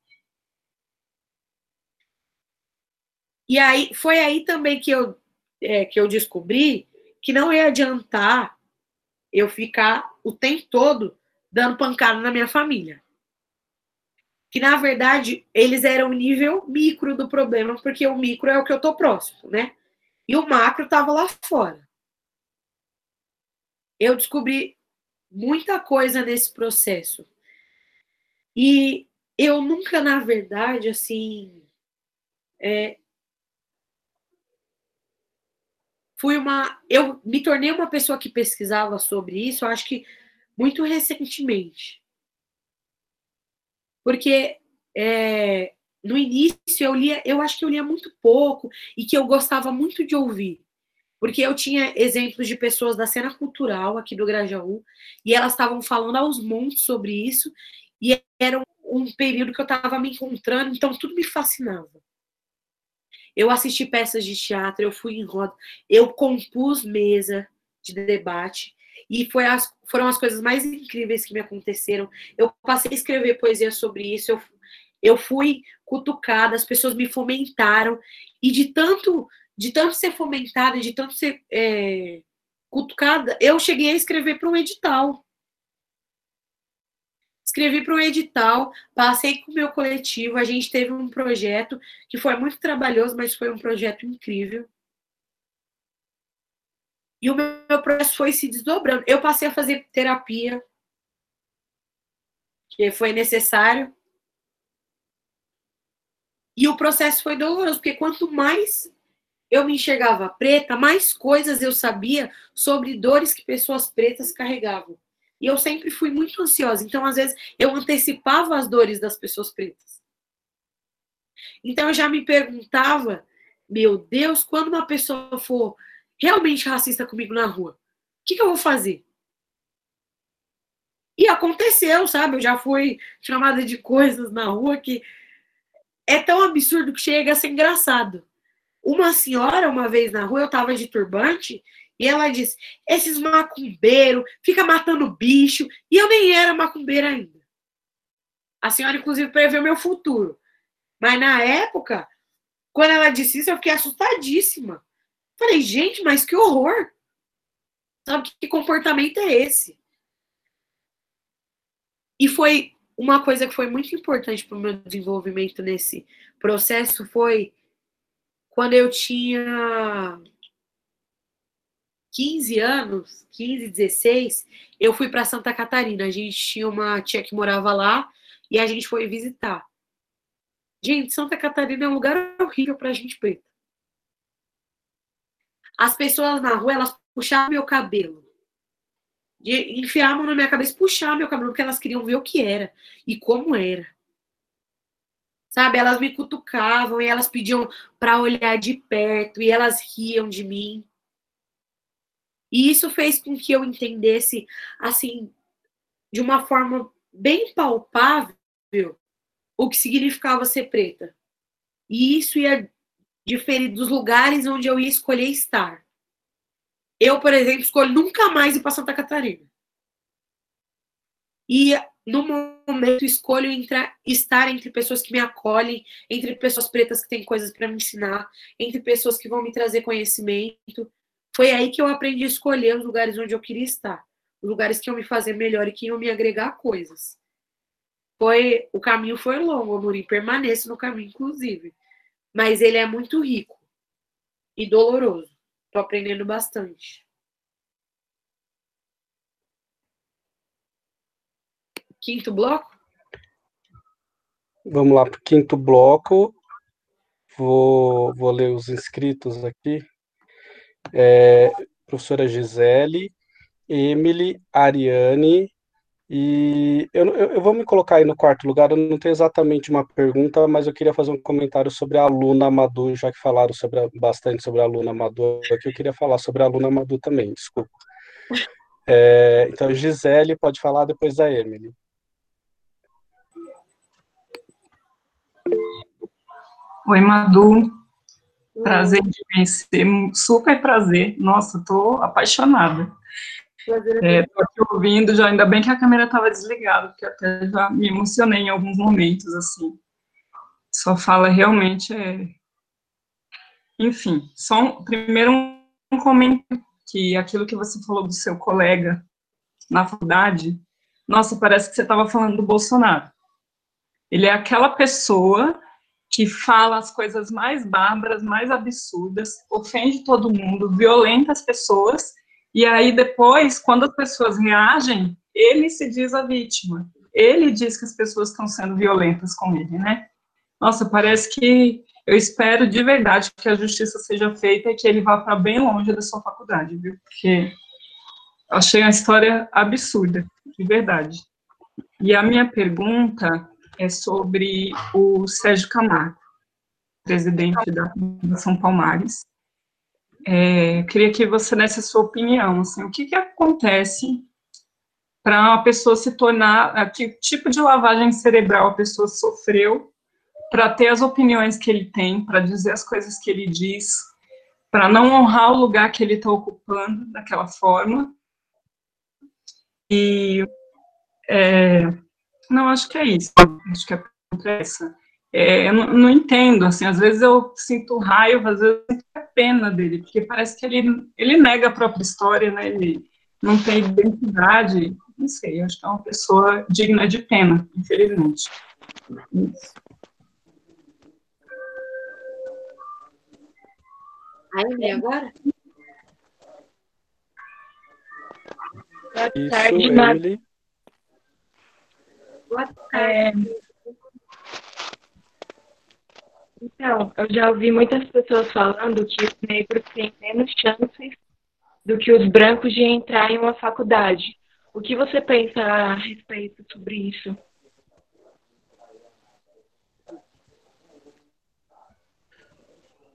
E aí foi aí também que eu é, que eu descobri que não ia adiantar eu ficar o tempo todo dando pancada na minha família. Que na verdade eles eram o nível micro do problema, porque o micro é o que eu tô próximo, né? E o macro tava lá fora. Eu descobri muita coisa nesse processo. E eu nunca, na verdade, assim, é, fui uma. Eu me tornei uma pessoa que pesquisava sobre isso, acho que muito recentemente. Porque é, no início eu lia, eu acho que eu lia muito pouco e que eu gostava muito de ouvir. Porque eu tinha exemplos de pessoas da cena cultural aqui do Grajaú, e elas estavam falando aos montes sobre isso, e era um, período que eu estava me encontrando, então tudo me fascinava. Eu assisti peças de teatro, eu fui em roda, eu compus mesa de debate, e foi as, foram as coisas mais incríveis que me aconteceram. Eu passei a escrever poesia sobre isso, eu, eu fui cutucada, as pessoas me fomentaram, e de tanto de tanto ser fomentada, de tanto ser é, cutucada, eu cheguei a escrever para um edital. Escrevi para um edital, passei com o meu coletivo, a gente teve um projeto que foi muito trabalhoso, mas foi um projeto incrível. E o meu processo foi se desdobrando. Eu passei a fazer terapia, que foi necessário. E o processo foi doloroso, porque quanto mais eu me enxergava preta, mais coisas eu sabia sobre dores que pessoas pretas carregavam. E eu sempre fui muito ansiosa, então às vezes eu antecipava as dores das pessoas pretas. Então eu já me perguntava, meu Deus, quando uma pessoa for realmente racista comigo na rua, o que, que eu vou fazer? E aconteceu, sabe? Eu já fui chamada de coisas na rua que é tão absurdo que chega a ser engraçado. uma senhora, uma vez na rua, eu tava de turbante, e ela disse: esses macumbeiros fica matando bicho, e eu nem era macumbeira ainda. A senhora, inclusive, preveu meu futuro. Mas na época, quando ela disse isso, eu fiquei assustadíssima. Falei, gente, mas que horror! Sabe que comportamento é esse? E foi uma coisa que foi muito importante para o meu desenvolvimento nesse processo foi quando eu tinha 15 anos, 15, 16, eu fui para Santa Catarina. A gente tinha uma tia que morava lá e a gente foi visitar. Gente, Santa Catarina é um lugar horrível para gente preta. As pessoas na rua, elas puxavam meu cabelo. Enfiavam na minha cabeça, puxavam meu cabelo, porque elas queriam ver o que era e como era. Sabe, elas me cutucavam e elas pediam para olhar de perto e elas riam de mim. E isso fez com que eu entendesse, assim, de uma forma bem palpável, o que significava ser preta. E isso ia diferir dos lugares onde eu ia escolher estar. Eu, por exemplo, escolho nunca mais ir para Santa Catarina. E no momento escolho entrar, estar entre pessoas que me acolhem, entre pessoas pretas que têm coisas para me ensinar, entre pessoas que vão me trazer conhecimento. Foi aí que eu aprendi a escolher os lugares onde eu queria estar, os lugares que iam me fazer melhor e que iam me agregar coisas. Foi o caminho foi longo, Amorim, permaneço no caminho inclusive, mas ele é muito rico e doloroso. Tô aprendendo bastante. Quinto bloco? Vamos lá para o quinto bloco. Vou, vou ler os inscritos aqui. É, professora Gisele, Emily, Ariane, e eu, eu, vou me colocar aí no quarto lugar. Eu não tenho exatamente uma pergunta, mas eu queria fazer um comentário sobre a aluna Madu, já que falaram sobre bastante sobre a aluna Madu aqui, eu queria falar sobre a aluna Madu também, desculpa. É, então, Gisele pode falar depois da Emily. Oi, Madu. Prazer de conhecer, super prazer. Nossa, tô apaixonada. É, tô aqui ouvindo, já ainda bem que a câmera estava desligada, porque até já me emocionei em alguns momentos, assim. Só fala realmente é... Enfim, só um, primeiro um comentário que aquilo que você falou do seu colega na faculdade, nossa, parece que você estava falando do Bolsonaro. Ele é aquela pessoa que fala as coisas mais bárbaras, mais absurdas, ofende todo mundo, violenta as pessoas, e aí depois, quando as pessoas reagem, ele se diz a vítima. Ele diz que as pessoas estão sendo violentas com ele, né? Nossa, parece que eu espero de verdade que a justiça seja feita e que ele vá para bem longe da sua faculdade, viu? Porque achei uma história absurda, de verdade. E a minha pergunta é sobre o Sérgio Camargo, presidente da Fundação Palmares. É, queria que você desse a sua opinião, assim, o que, que acontece para uma pessoa se tornar, que tipo de lavagem cerebral a pessoa sofreu para ter as opiniões que ele tem, para dizer as coisas que ele diz, para não honrar o lugar que ele está ocupando daquela forma. E é, não, acho que é isso. Acho que a pergunta é essa. É, eu não, não, entendo, assim, às vezes eu sinto raiva, às vezes eu sinto pena dele, porque parece que ele, ele nega a própria história, né, ele não tem identidade, não sei, acho que é uma pessoa digna de pena, infelizmente. Isso. Aí, agora? Boa tarde, Emily. Boa tarde. É... Então, eu já ouvi muitas pessoas falando que os negros têm menos chances do que os brancos de entrar em uma faculdade. O que você pensa a respeito sobre isso?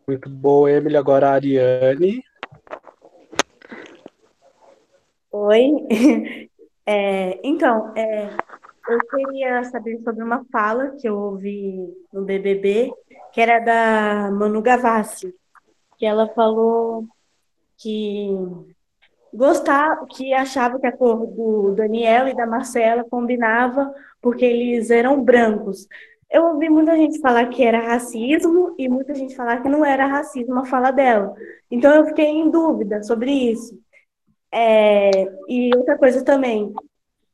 Muito bom, Emily. Agora a Ariane. Oi. [LAUGHS] É, então, é, eu queria saber sobre uma fala que eu ouvi no BBB, que era da Manu Gavassi. que ela falou que gostava, que achava que a cor do Daniel e da Marcela combinava porque eles eram brancos. Eu ouvi muita gente falar que era racismo e muita gente falar que não era racismo a fala dela. Então eu fiquei em dúvida sobre isso. É, e outra coisa também,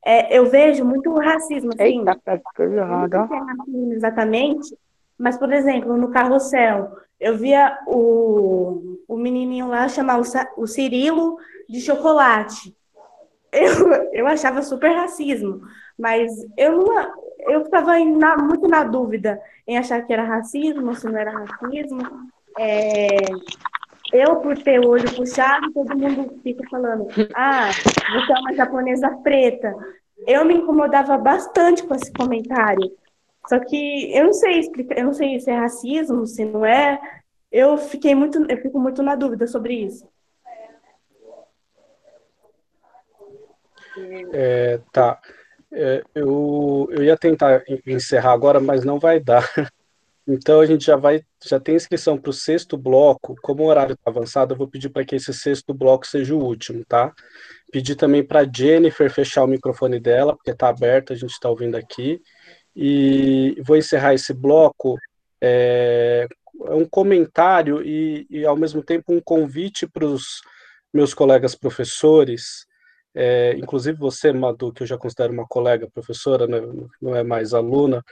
é, eu vejo muito racismo, assim, Eita, tá ficando errado, ó. não é exatamente, mas, por exemplo, no Carrossel, eu via o, o menininho lá chamar o, o Cirilo de chocolate. [LAUGHS] Eu, eu achava super racismo, mas eu não, eu ficava na- muito na dúvida em achar que era racismo, se não era racismo. É, eu, por ter o olho puxado, todo mundo fica falando, ah, você é uma japonesa preta. Eu me incomodava bastante com esse comentário. Só que eu não sei explicar, eu não sei se é racismo, se não é. Eu fiquei muito, eu fico muito na dúvida sobre isso. É, tá. É, eu, eu ia tentar en- encerrar agora, mas não vai dar. Então a gente já vai, já tem inscrição para o sexto bloco. Como o horário está avançado, eu vou pedir para que esse sexto bloco seja o último, tá? Pedir também para Jennifer fechar o microfone dela, porque está aberto, a gente está ouvindo aqui. E vou encerrar esse bloco. É, um comentário e, e, ao mesmo tempo, um convite para os meus colegas professores, é, inclusive você, Madu, que eu já considero uma colega professora, né, não é mais aluna,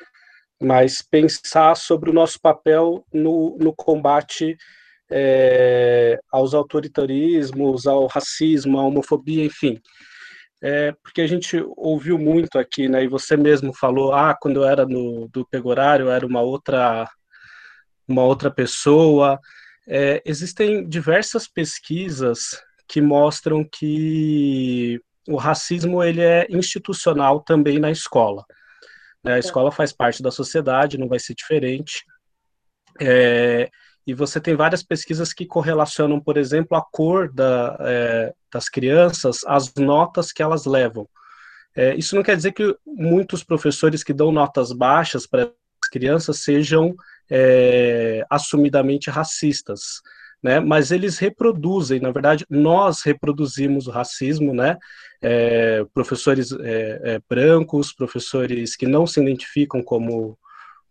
mas pensar sobre o nosso papel no, no combate é, aos autoritarismos, ao racismo, à homofobia, enfim. É, porque a gente ouviu muito aqui, né, e você mesmo falou, ah, quando eu era no, do Pegorário, eu era uma outra, uma outra pessoa. É, existem diversas pesquisas que mostram que o racismo ele é institucional também na escola. A escola faz parte da sociedade, não vai ser diferente. É, e você tem várias pesquisas que correlacionam, por exemplo, a cor da, é, das crianças às notas que elas levam. É, isso não quer dizer que muitos professores que dão notas baixas para as crianças sejam é, assumidamente racistas, né? Mas eles reproduzem, na verdade, nós reproduzimos o racismo, né? É, professores é, é, brancos, professores que não se identificam como,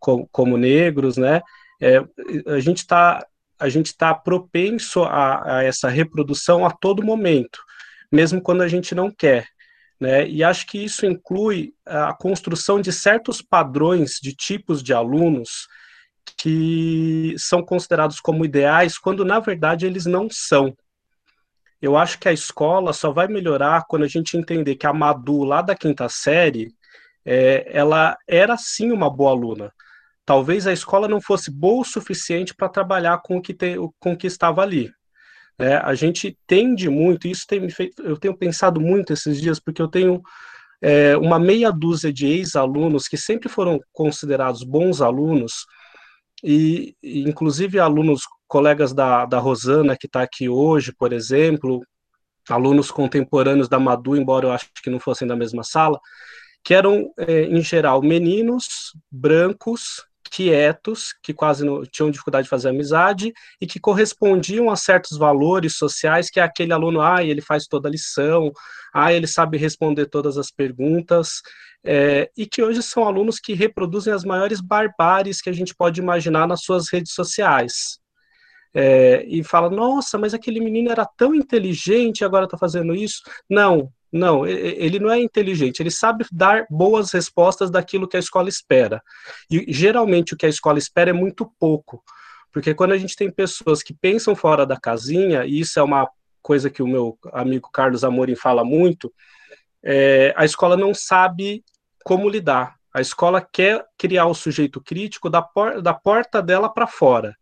como, como negros, né? É, a gente está a gente está propenso a, a, essa reprodução a todo momento, mesmo quando a gente não quer. Né? E acho que isso inclui a construção de certos padrões de tipos de alunos que são considerados como ideais, quando na verdade eles não são. Eu acho que a escola só vai melhorar quando a gente entender que a Madu, lá da quinta série, é, ela era sim uma boa aluna. Talvez a escola não fosse boa o suficiente para trabalhar com o que, te, com o que estava ali. É, a gente tende muito, isso tem me feito, eu tenho pensado muito esses dias, porque eu tenho é, uma meia dúzia de ex-alunos que sempre foram considerados bons alunos, e, e inclusive alunos, colegas da, da Rosana, que está aqui hoje, por exemplo, alunos contemporâneos da Madu, embora eu acho que não fossem da mesma sala, que eram, é, em geral, meninos brancos, quietos, que quase não tinham dificuldade de fazer amizade e que correspondiam a certos valores sociais que é aquele aluno, ah, ele faz toda a lição, ah, ele sabe responder todas as perguntas, é, e que hoje são alunos que reproduzem as maiores barbáries que a gente pode imaginar nas suas redes sociais. É, e fala, nossa, mas aquele menino era tão inteligente agora está fazendo isso. Não, não, ele não é inteligente, ele sabe dar boas respostas daquilo que a escola espera. E geralmente o que a escola espera é muito pouco, porque quando a gente tem pessoas que pensam fora da casinha, e isso é uma coisa que o meu amigo Carlos Amorim fala muito, é, a escola não sabe como lidar. A escola quer criar o sujeito crítico da, por, da porta dela para fora.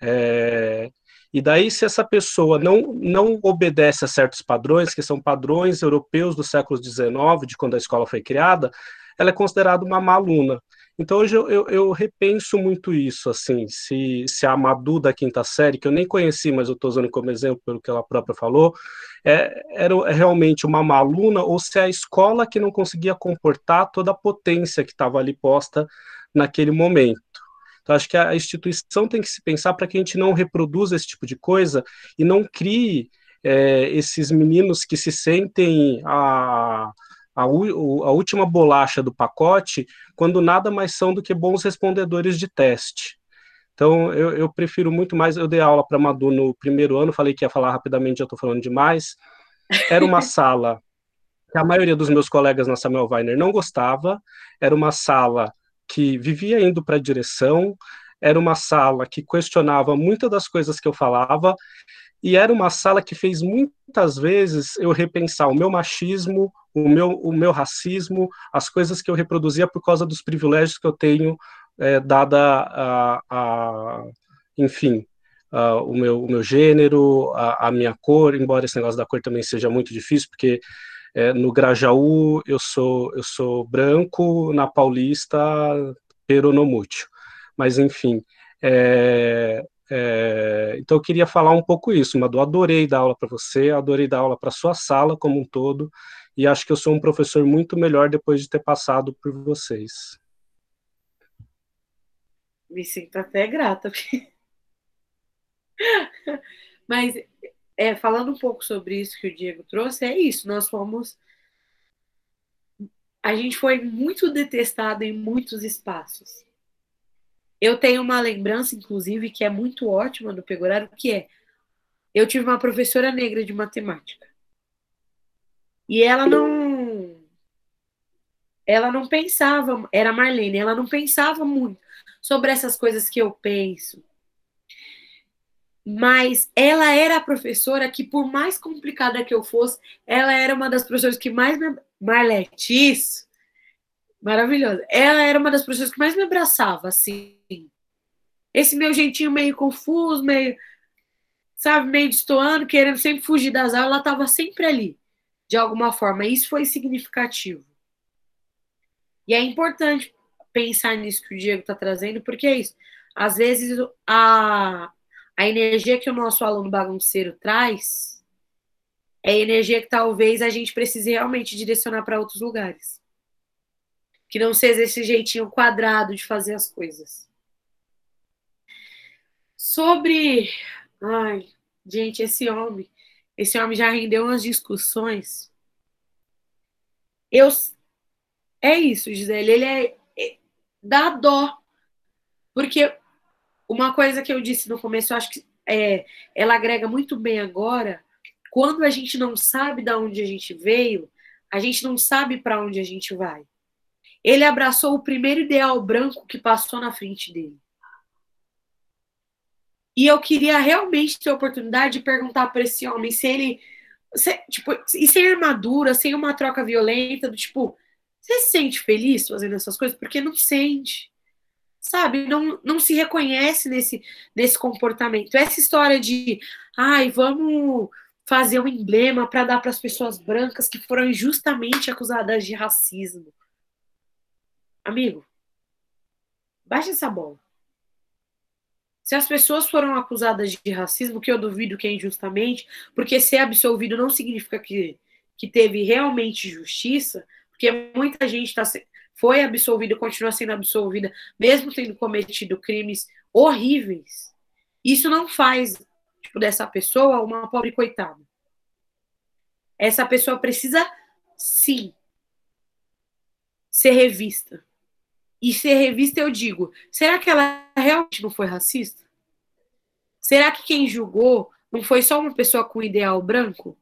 É, e daí, se essa pessoa não, não obedece a certos padrões, que são padrões europeus do século XIX, de quando a escola foi criada, ela é considerada uma má aluna. Então, hoje eu, eu, eu, repenso muito isso, assim, se, se a Madu da quinta série, que eu nem conheci, mas eu estou usando como exemplo pelo que ela própria falou, é, era realmente uma má aluna, ou se é a escola que não conseguia comportar toda a potência que estava ali posta naquele momento. Então, acho que a instituição tem que se pensar para que a gente não reproduza esse tipo de coisa e não crie é, esses meninos que se sentem a, a, a, última bolacha do pacote, quando nada mais são do que bons respondedores de teste. Então, eu, eu prefiro muito mais. Eu dei aula para Madu no primeiro ano, falei que ia falar rapidamente, já estou falando demais. Era uma [LAUGHS] sala que a maioria dos meus colegas na Samuel Weiner não gostava, era uma sala que vivia indo para a direção, era uma sala que questionava muitas das coisas que eu falava, e era uma sala que fez muitas vezes eu repensar o meu machismo, o meu, o meu racismo, as coisas que eu reproduzia por causa dos privilégios que eu tenho, é, dada a, a enfim, o, meu, o meu gênero, a, a minha cor, embora esse negócio da cor também seja muito difícil, porque é, no Grajaú eu sou eu sou branco, na Paulista peronomútil. Mas enfim, é, é, então eu queria falar um pouco isso, Madu. Adorei dar aula para você, adorei dar aula para sua sala como um todo, e acho que eu sou um professor muito melhor depois de ter passado por vocês. Me sinto até grata. [LAUGHS] Mas é, falando um pouco sobre isso que o Diego trouxe, é isso. Nós fomos. A gente foi muito detestado em muitos espaços. Eu tenho uma lembrança, inclusive, que é muito ótima do Pegoraro, que é eu tive uma professora negra de matemática. E ela não ela não pensava, era Marlene, ela não pensava muito sobre essas coisas que eu penso. Mas ela era a professora que, por mais complicada que eu fosse, ela era uma das professoras que mais me. Marlete, isso! Maravilhosa. Ela era uma das professoras que mais me abraçava, assim. Esse meu jeitinho meio confuso, meio, sabe, meio destoando, querendo sempre fugir das aulas, ela estava sempre ali, de alguma forma. Isso foi significativo. E é importante pensar nisso que o Diego está trazendo, porque é isso. Às vezes, a, a energia que o nosso aluno bagunceiro traz é energia que talvez a gente precise realmente direcionar para outros lugares. Que não seja esse jeitinho quadrado de fazer as coisas. Sobre. Ai, gente, esse homem. Esse homem já rendeu umas discussões. Eu. É isso, Gisele. Ele é. é dá dó. Porque uma coisa que eu disse no começo, eu acho que é, ela agrega muito bem agora. Quando a gente não sabe de onde a gente veio, a gente não sabe para onde a gente vai. Ele abraçou o primeiro ideal branco que passou na frente dele. E eu queria realmente ter a oportunidade de perguntar para esse homem se ele. Se, tipo, e sem armadura, sem uma troca violenta, do tipo, você se sente feliz fazendo essas coisas? Porque não sente. Sabe? Não, não se reconhece nesse, nesse comportamento. Essa história de, ai, vamos fazer um emblema para dar para as pessoas brancas que foram injustamente acusadas de racismo. Amigo, baixa essa bola. Se as pessoas foram acusadas de racismo, que eu duvido que é injustamente, porque ser absolvido não significa que, que teve realmente justiça, porque muita gente tá, foi absolvida e continua sendo absolvida, mesmo tendo cometido crimes horríveis. Isso não faz tipo, dessa pessoa uma pobre coitada. Essa pessoa precisa, sim, ser revista. E ser revista, eu digo, será que ela realmente não foi racista? Será que quem julgou não foi só uma pessoa com ideal branco?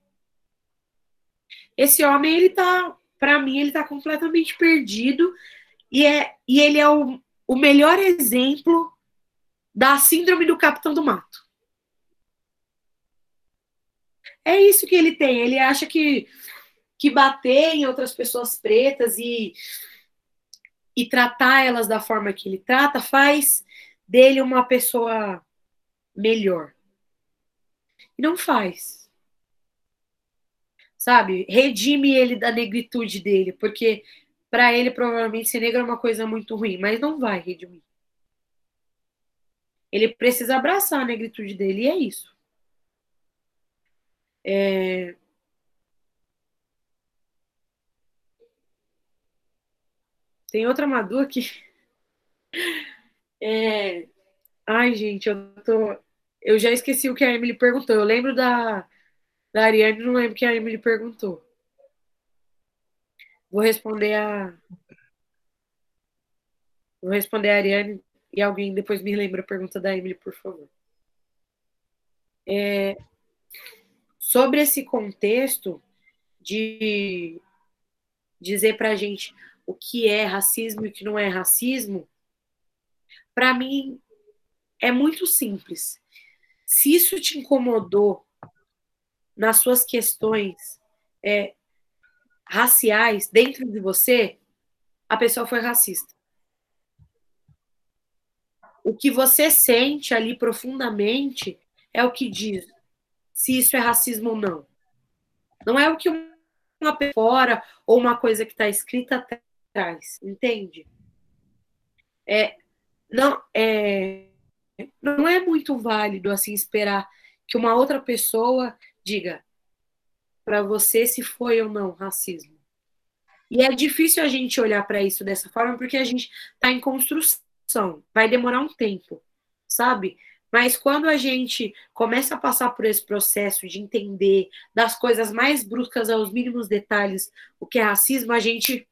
Esse homem, ele tá, para mim, ele tá completamente perdido e, é, e ele é o, o melhor exemplo da síndrome do capitão do mato. É isso que ele tem. Ele acha que, que bater em outras pessoas pretas e e tratar elas da forma que ele trata faz dele uma pessoa melhor. E não faz. Sabe? Redime ele da negritude dele, porque para ele provavelmente ser negro é uma coisa muito ruim, mas não vai redimir. Ele precisa abraçar a negritude dele e é isso. É... Tem outra Madu aqui. É... Ai, gente, eu tô. Eu já esqueci o que a Emily perguntou. Eu lembro da, da Ariane, não lembro que a Emily perguntou. Vou responder a. Vou responder a Ariane e alguém depois me lembra a pergunta da Emily, por favor. É, sobre esse contexto de dizer para a gente o que é racismo e o que não é racismo, para mim é muito simples. Se isso te incomodou nas suas questões é, raciais dentro de você, a pessoa foi racista. O que você sente ali profundamente é o que diz se isso é racismo ou não. Não é o que uma fora ou uma coisa que está escrita atrás, entende? É, não, é, não é muito válido assim esperar que uma outra pessoa diga para você se foi ou não racismo. E é difícil a gente olhar para isso dessa forma porque a gente está em construção, vai demorar um tempo, sabe? Mas quando a gente começa a passar por esse processo de entender das coisas mais bruscas aos mínimos detalhes o que é racismo, a gente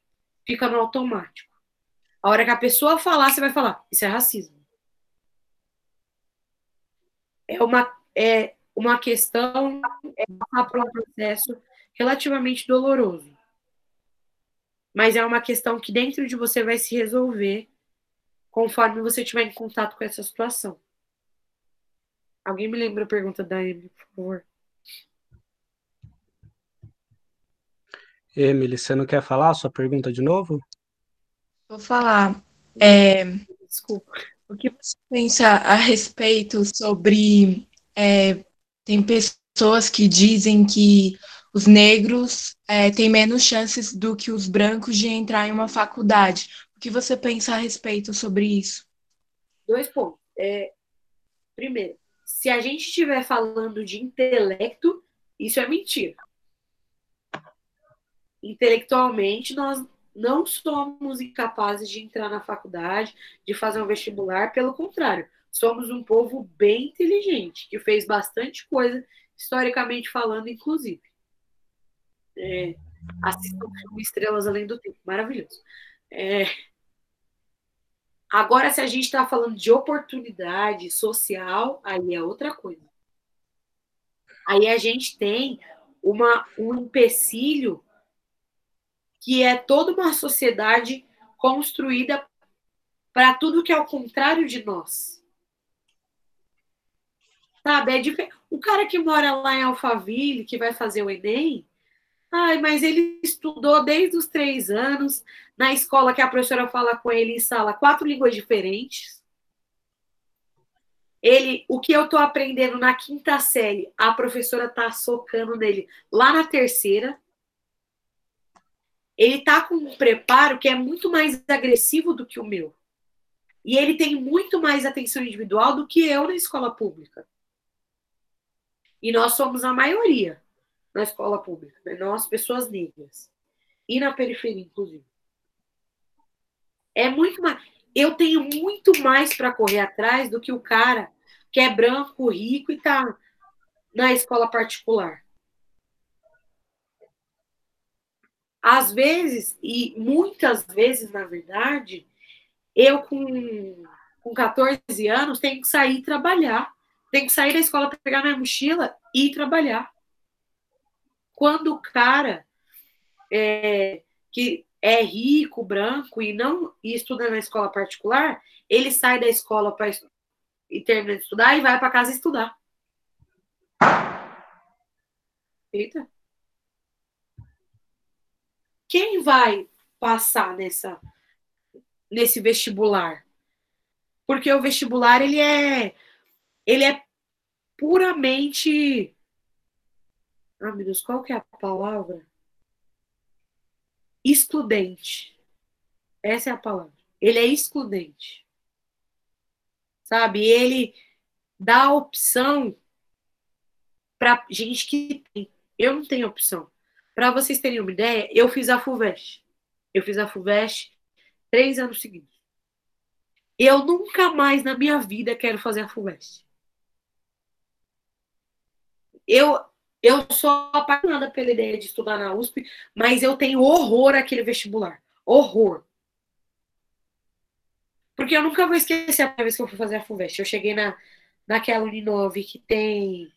fica no automático. A hora que a pessoa falar, você vai falar: Isso é racismo. É uma, é uma questão, é passar por um processo relativamente doloroso. Mas é uma questão que dentro de você vai se resolver conforme você estiver em contato com essa situação. Alguém me lembra a pergunta da Emily, por favor? Emily, você não quer falar a sua pergunta de novo? Vou falar. É, Desculpa. o que você pensa a respeito sobre. é, tem pessoas que dizem que os negros é, têm menos chances do que os brancos de entrar em uma faculdade. O que você pensa a respeito sobre isso? Dois pontos. É, primeiro, se a gente estiver falando de intelecto, isso é mentira. Intelectualmente, nós não somos incapazes de entrar na faculdade, de fazer um vestibular, pelo contrário, somos um povo bem inteligente, que fez bastante coisa, historicamente falando, inclusive. É, assistam Estrelas Além do Tempo, maravilhoso. É, Agora, se a gente está falando de oportunidade social, aí é outra coisa. Aí a gente tem uma, um empecilho que é toda uma sociedade construída para tudo que é o contrário de nós. Sabe? É diferente. O cara que mora lá em Alphaville, que vai fazer o Enem, ai, mas ele estudou desde os três anos, na escola que a professora fala com ele em sala quatro línguas diferentes. Ele, o que eu estou aprendendo na quinta série, a professora está socando nele lá na terceira. Ele está com um preparo que é muito mais agressivo do que o meu. E ele tem muito mais atenção individual do que eu na escola pública. E nós somos a maioria na escola pública, né? nós, pessoas negras. E na periferia, inclusive. É muito mais. Eu tenho muito mais para correr atrás do que o cara que é branco, rico e está na escola particular. Às vezes, e muitas vezes, na verdade, eu com, com 14 anos tenho que sair trabalhar. Tenho que sair da escola pegar minha mochila e ir trabalhar. Quando o cara é, que é rico, branco e não e estuda na escola particular, ele sai da escola para e termina de estudar e vai para casa estudar. Eita. Quem vai passar nessa nesse vestibular? Porque o vestibular ele é ele é puramente Ah, meu Deus, qual que é a palavra? excludente. Essa é a palavra. Ele é excludente. Sabe? Ele dá opção para gente que tem. Eu não tenho opção. Para vocês terem uma ideia, eu fiz a FUVEST. Eu fiz a FUVEST três anos seguidos. Eu nunca mais na minha vida quero fazer a FUVEST. Eu, eu sou apaixonada pela ideia de estudar na USP, mas eu tenho horror àquele vestibular. Horror. Porque eu nunca vou esquecer a primeira vez que eu fui fazer a FUVEST. Eu cheguei na, naquela Uninove que tem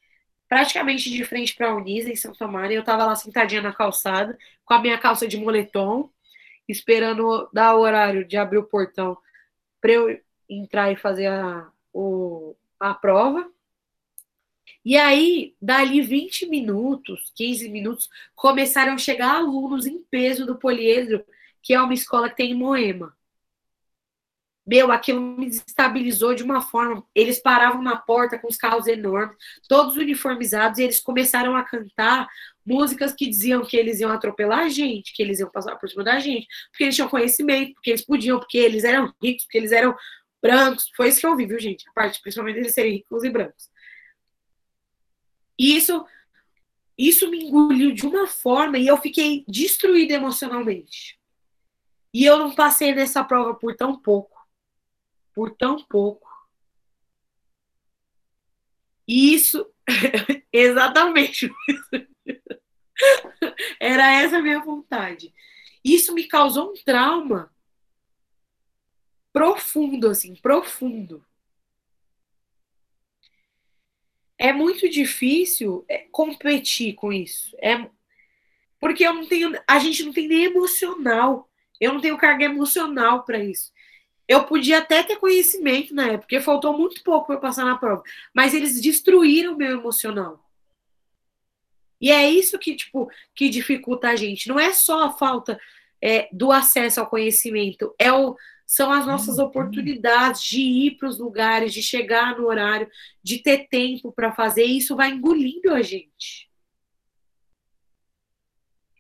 praticamente de frente para a Unisa, em Santa Maria. Eu estava lá sentadinha na calçada, com a minha calça de moletom, esperando dar o horário de abrir o portão para eu entrar e fazer a, o, a prova. E aí, dali 20 minutos, 15 minutos, começaram a chegar alunos em peso do Poliedro, que é uma escola que tem em Moema. Meu, aquilo me desestabilizou de uma forma. Eles paravam na porta com os carros enormes, todos uniformizados, e eles começaram a cantar músicas que diziam que eles iam atropelar a gente, que eles iam passar por cima da gente, porque eles tinham conhecimento, porque eles podiam, porque eles eram ricos, porque eles eram brancos. Foi isso que eu ouvi, viu, gente? A parte, principalmente, deles serem ricos e brancos. E isso, isso me engoliu de uma forma e eu fiquei destruída emocionalmente. E eu não passei nessa prova por tão pouco por tão pouco. E isso, [LAUGHS] exatamente. [LAUGHS] Era essa a minha vontade. Isso me causou um trauma profundo, assim, profundo. É muito difícil é, competir com isso. É porque eu não tenho, a gente não tem nem emocional. Eu não tenho carga emocional para isso. Eu podia até ter conhecimento na época, porque faltou muito pouco para eu passar na prova, mas eles destruíram o meu emocional. E é isso que, tipo, que dificulta a gente. Não é só a falta é, do acesso ao conhecimento, é o, são as nossas oportunidades de ir para os lugares, de chegar no horário, de ter tempo para fazer. E isso vai engolindo a gente.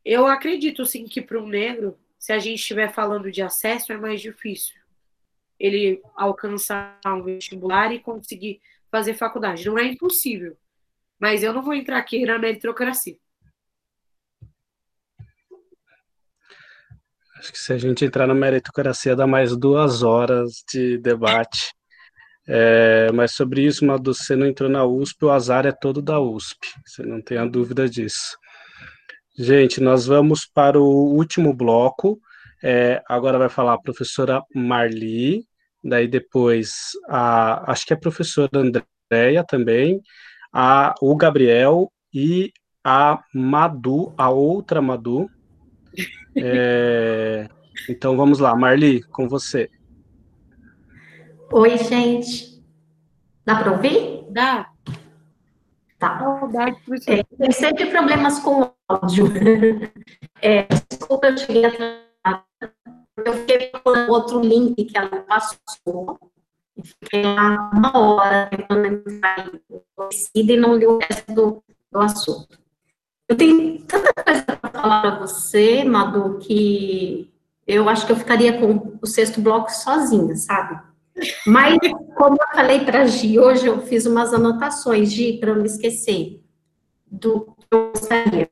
Eu acredito, sim, que para um negro, se a gente estiver falando de acesso, é mais difícil ele alcançar um vestibular e conseguir fazer faculdade. Não é impossível. Mas eu não vou entrar aqui na meritocracia. Acho que se a gente entrar na meritocracia, dá mais duas horas de debate. É, mas sobre isso, Madu, você não entrou na USP, o azar é todo da USP. Você não tem a dúvida disso. Gente, nós vamos para o último bloco. É, agora vai falar a professora Marli, daí depois a, acho que é a professora Andréia também, a, o Gabriel e a Madu, a outra Madu. É, então vamos lá, Marli, com você. Oi, gente. Dá para ouvir? Dá. Tá. É, tem sempre problemas com o áudio. [LAUGHS] É, desculpa, eu cheguei atrasada eu fiquei com outro link que ela passou, fiquei lá uma hora tentando entrar e não li o resto do, do assunto. Eu tenho tanta coisa para falar para você, Madu, que eu acho que eu ficaria com o sexto bloco sozinha, sabe? Mas, como eu falei para a Gi, hoje eu fiz umas anotações, Gi, para não me esquecer do que eu gostaria.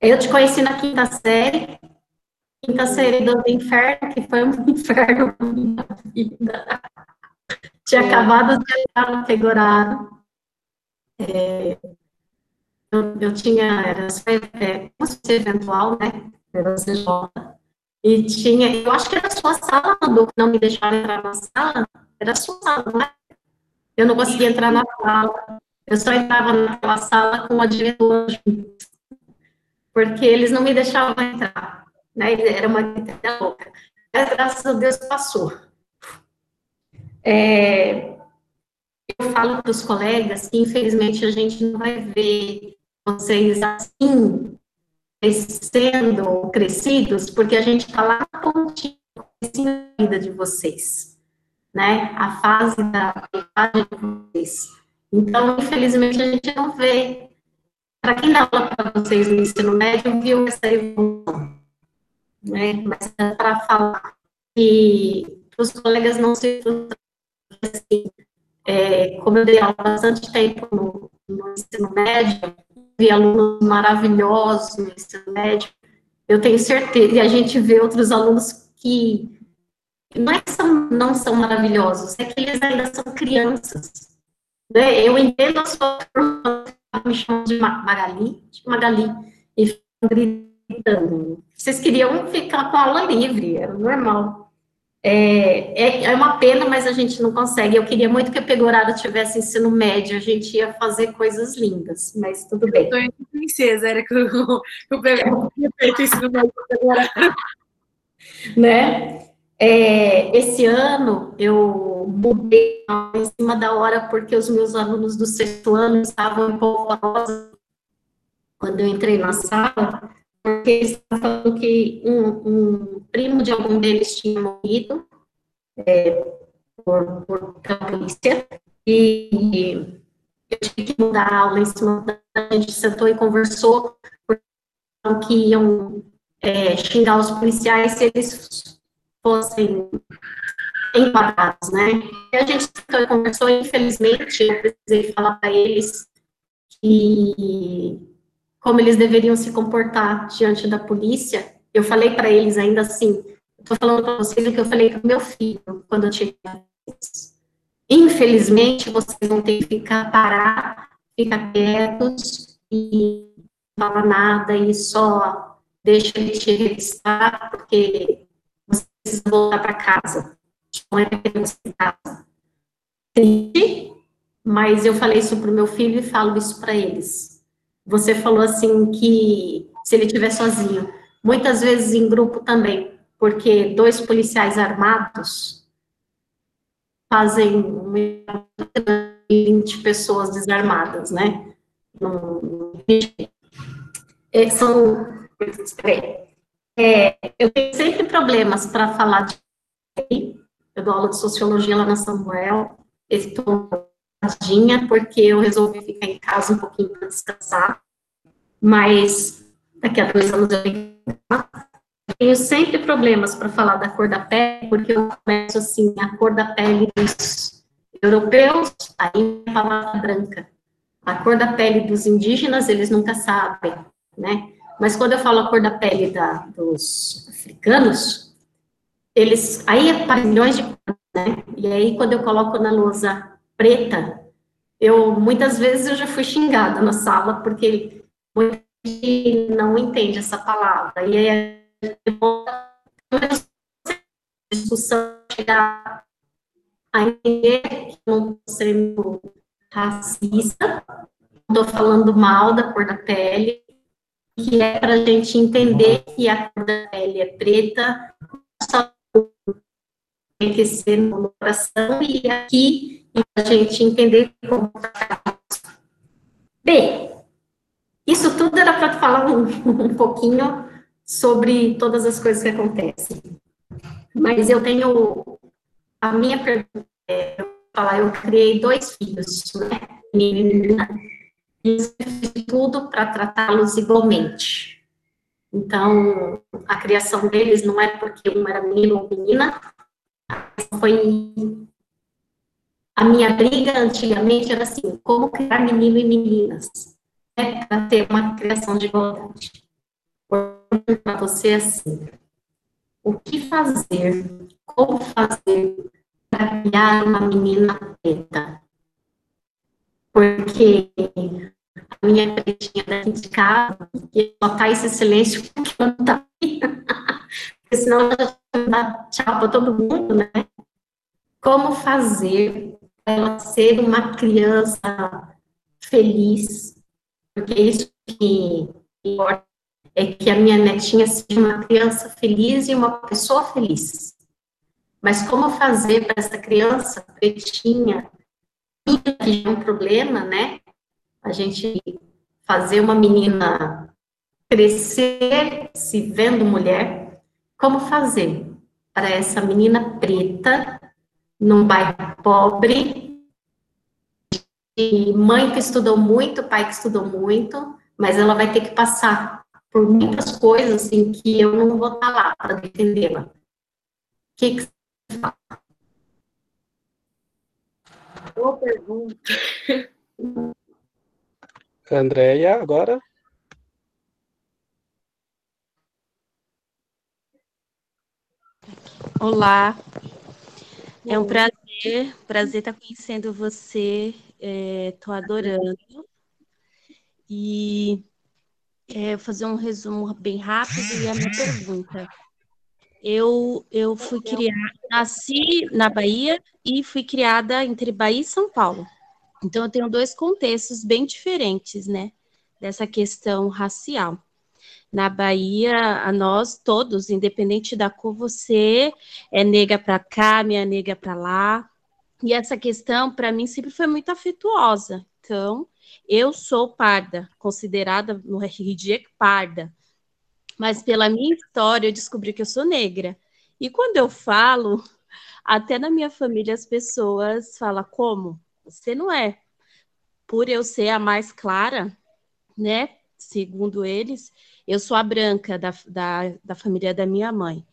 Eu te conheci na quinta série, quinta série do inferno, que foi um [LAUGHS] inferno na minha vida. Tinha é. acabado de entrar no. É, eu, eu, tinha, era é, eventual, né? CJ. E tinha, eu acho que era a sua sala, Manu, que não me deixaram entrar na sala. Era a sua sala, né? Eu não conseguia entrar na sala. Eu só entrava naquela sala com a diretora porque eles não me deixavam entrar né? Era uma ideia louca. Mas, graças a Deus, passou. É, eu falo para os colegas que, infelizmente, a gente não vai ver vocês assim, sendo crescidos, porque a gente está lá na pontinha da vida de vocês, né? A fase da idade de vocês. Então, infelizmente, a gente não vê. Para quem dá aula para vocês no ensino médio, viu essa evolução né? Mas é para falar que os colegas não se assim, é, como eu dei aula bastante tempo no, no ensino médio, vi alunos maravilhosos no ensino médio, eu tenho certeza, e a gente vê outros alunos que não é que são, não são maravilhosos, é que eles ainda são crianças. Né? Eu entendo a sua me chamam de Magali, Magali, e ficam gritando. Vocês queriam ficar com a aula livre, era normal. É, é, é, uma pena, mas a gente não consegue. Eu queria muito que a Pegorada tivesse ensino médio, a gente ia fazer coisas lindas, mas tudo bem. Eu tô princesa, era que eu, eu tinha feito ensino médio Pegorada. Né? É, esse ano eu mudei em cima da hora porque os meus alunos do sexto ano estavam em polvorosa quando eu entrei na sala, porque eles falando que um, um primo de algum deles tinha morrido é, por, por polícia e eu tive que mudar a aula em cima da a gente sentou e conversou porque iam é, xingar os policiais se eles fossem enquadrados, né? E a gente conversou, infelizmente, eu precisei falar para eles que como eles deveriam se comportar diante da polícia. Eu falei para eles ainda assim, estou falando para vocês o que eu falei para meu filho quando eu cheguei. Infelizmente, vocês vão ter que ficar parar, ficar quietos e não falar nada e só deixa ele te porque precisa voltar para casa. Não é casa. Triste, mas eu falei isso para o meu filho e falo isso para eles. Você falou assim que se ele estiver sozinho, muitas vezes em grupo também, porque dois policiais armados fazem 20 pessoas desarmadas, né? É, são é, eu tenho sempre problemas para falar de. Eu dou aula de sociologia lá na Samuel. Estou tadinha porque eu resolvi ficar em casa um pouquinho para descansar. Mas daqui a dois anos eu tenho tenho sempre problemas para falar da cor da pele, porque eu começo assim, a cor da pele dos europeus, aí a palavra branca. A cor da pele dos indígenas, eles nunca sabem, né? Mas quando eu falo a cor da pele da, dos africanos, eles, aí aparecem milhões de né? E aí quando eu coloco na lousa preta, eu, muitas vezes eu já fui xingada na sala, porque muita gente não entende essa palavra. E aí, a discussão chegar a entender que não estou sendo racista, não estou falando mal da cor da pele, que é para a gente entender que a cor da pele é preta, só tem que ser no coração, e aqui a gente entender como Bem, isso tudo era para falar um, um pouquinho sobre todas as coisas que acontecem. Mas eu tenho a minha pergunta é, falar, eu criei dois filhos, né? Menina fiz tudo para tratá-los igualmente. Então, a criação deles não é porque um era menino ou menina, foi a minha briga antigamente era assim, como criar menino e meninas, né, para ter uma criação de igualdade. Para você assim, o que fazer, como fazer para criar uma menina preta? Porque a minha pretinha daqui de casa, e botar esse silêncio [LAUGHS] quando tá porque senão ela dá tchau para todo mundo, né? Como fazer ela ser uma criança feliz, porque isso que importa é que a minha netinha seja uma criança feliz e uma pessoa feliz. Mas como fazer para essa criança pretinha, que é um problema, né? a gente fazer uma menina crescer se vendo mulher, como fazer para essa menina preta, num bairro pobre, de mãe que estudou muito, pai que estudou muito, mas ela vai ter que passar por muitas coisas em que eu não vou estar lá para defendê-la. O que, que você fala? Boa pergunta. [LAUGHS] Andréia, agora. Olá, É um prazer, prazer estar conhecendo você. Estou é, adorando. E é, fazer um resumo bem rápido e a minha pergunta. Eu, eu fui criada, nasci na Bahia e fui criada entre Bahia e São Paulo. Então, eu tenho dois contextos bem diferentes, né? Dessa questão racial. Na Bahia, a nós todos, independente da cor, você é nega para cá, minha nega para lá. E essa questão, para mim, sempre foi muito afetuosa. Então, eu sou parda, considerada no RG parda. Mas pela minha história, eu descobri que eu sou negra. E quando eu falo, até na minha família as pessoas falam como? Você não é. Por eu ser a mais clara, né? Segundo eles, eu sou a branca da, da, da família da minha mãe.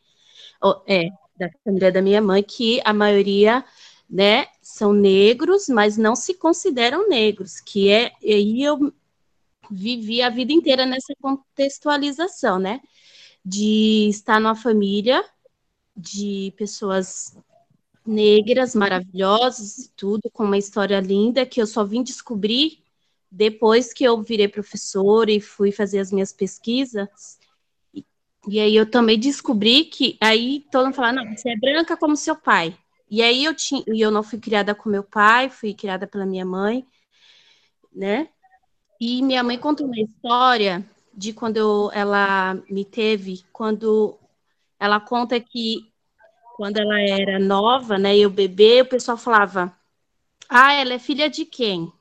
É, da família da minha mãe, que a maioria né, são negros, mas não se consideram negros, que é, e eu vivi a vida inteira nessa contextualização, né, de estar numa família de pessoas negras, maravilhosas e tudo, com uma história linda que eu só vim descobrir depois que eu virei professora e fui fazer as minhas pesquisas. E, e aí eu também descobri que aí todo mundo fala, não, você é branca como seu pai. E aí eu tinha, eu não fui criada com meu pai, fui criada pela minha mãe, né? E minha mãe contou uma história de quando eu, ela me teve, quando ela conta que quando ela era nova, né, eu bebê, o pessoal falava: "Ah, ela é filha de quem?"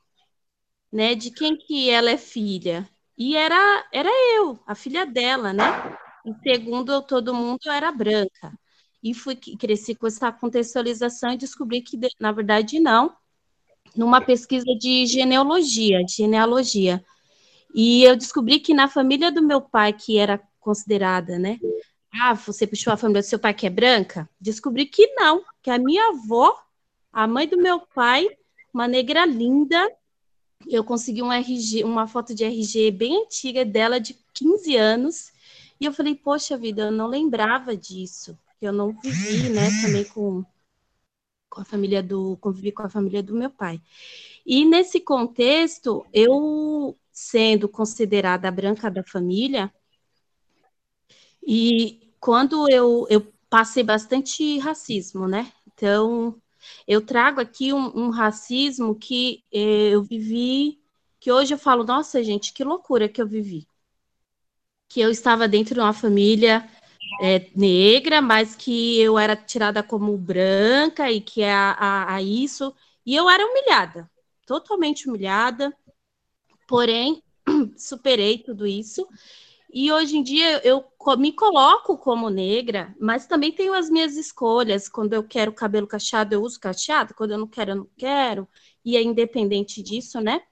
Né? De quem que ela é filha? E era era eu, a filha dela, né? E segundo todo mundo eu era branca e fui cresci com essa contextualização e descobri que na verdade não, numa pesquisa de genealogia, genealogia. E eu descobri que na família do meu pai, que era considerada, né? Ah, você puxou a família do seu pai que é branca? Descobri que não, que a minha avó, a mãe do meu pai, uma negra linda, eu consegui um RG, uma foto de RG bem antiga dela de 15 anos, e eu falei, poxa vida, eu não lembrava disso eu não vivi, né, [LAUGHS] também com, com a família do, convivi com a família do meu pai. E nesse contexto, eu sendo considerada a branca da família, e quando eu, eu passei bastante racismo, né? Então, eu trago aqui um, um racismo que eh, eu vivi, que hoje eu falo, nossa, gente, que loucura que eu vivi. Que eu estava dentro de uma família é, negra, mas que eu era tirada como branca e que é a, a, a isso. E eu era humilhada, totalmente humilhada, porém, [CLEARS THROAT] superei tudo isso. E hoje em dia eu me coloco como negra, mas também tenho as minhas escolhas. Quando eu quero cabelo cacheado, eu uso cacheado. Quando eu não quero, eu não quero. E é independente disso, né?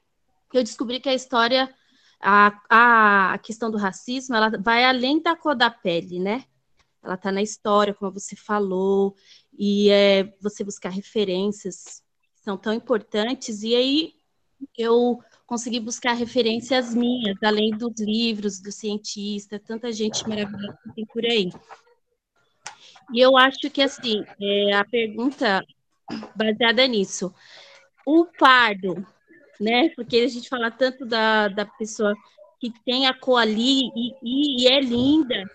Eu descobri que a história, a, a questão do racismo, ela vai além da cor da pele, né? ela está na história, como você falou, e é, você buscar referências são tão importantes, e aí eu consegui buscar referências minhas, além dos livros, do cientista, tanta gente maravilhosa que tem por aí. E eu acho que, assim, é, a pergunta baseada nisso, o pardo, né, porque a gente fala tanto da, da pessoa que tem a cor ali e, e, e é linda,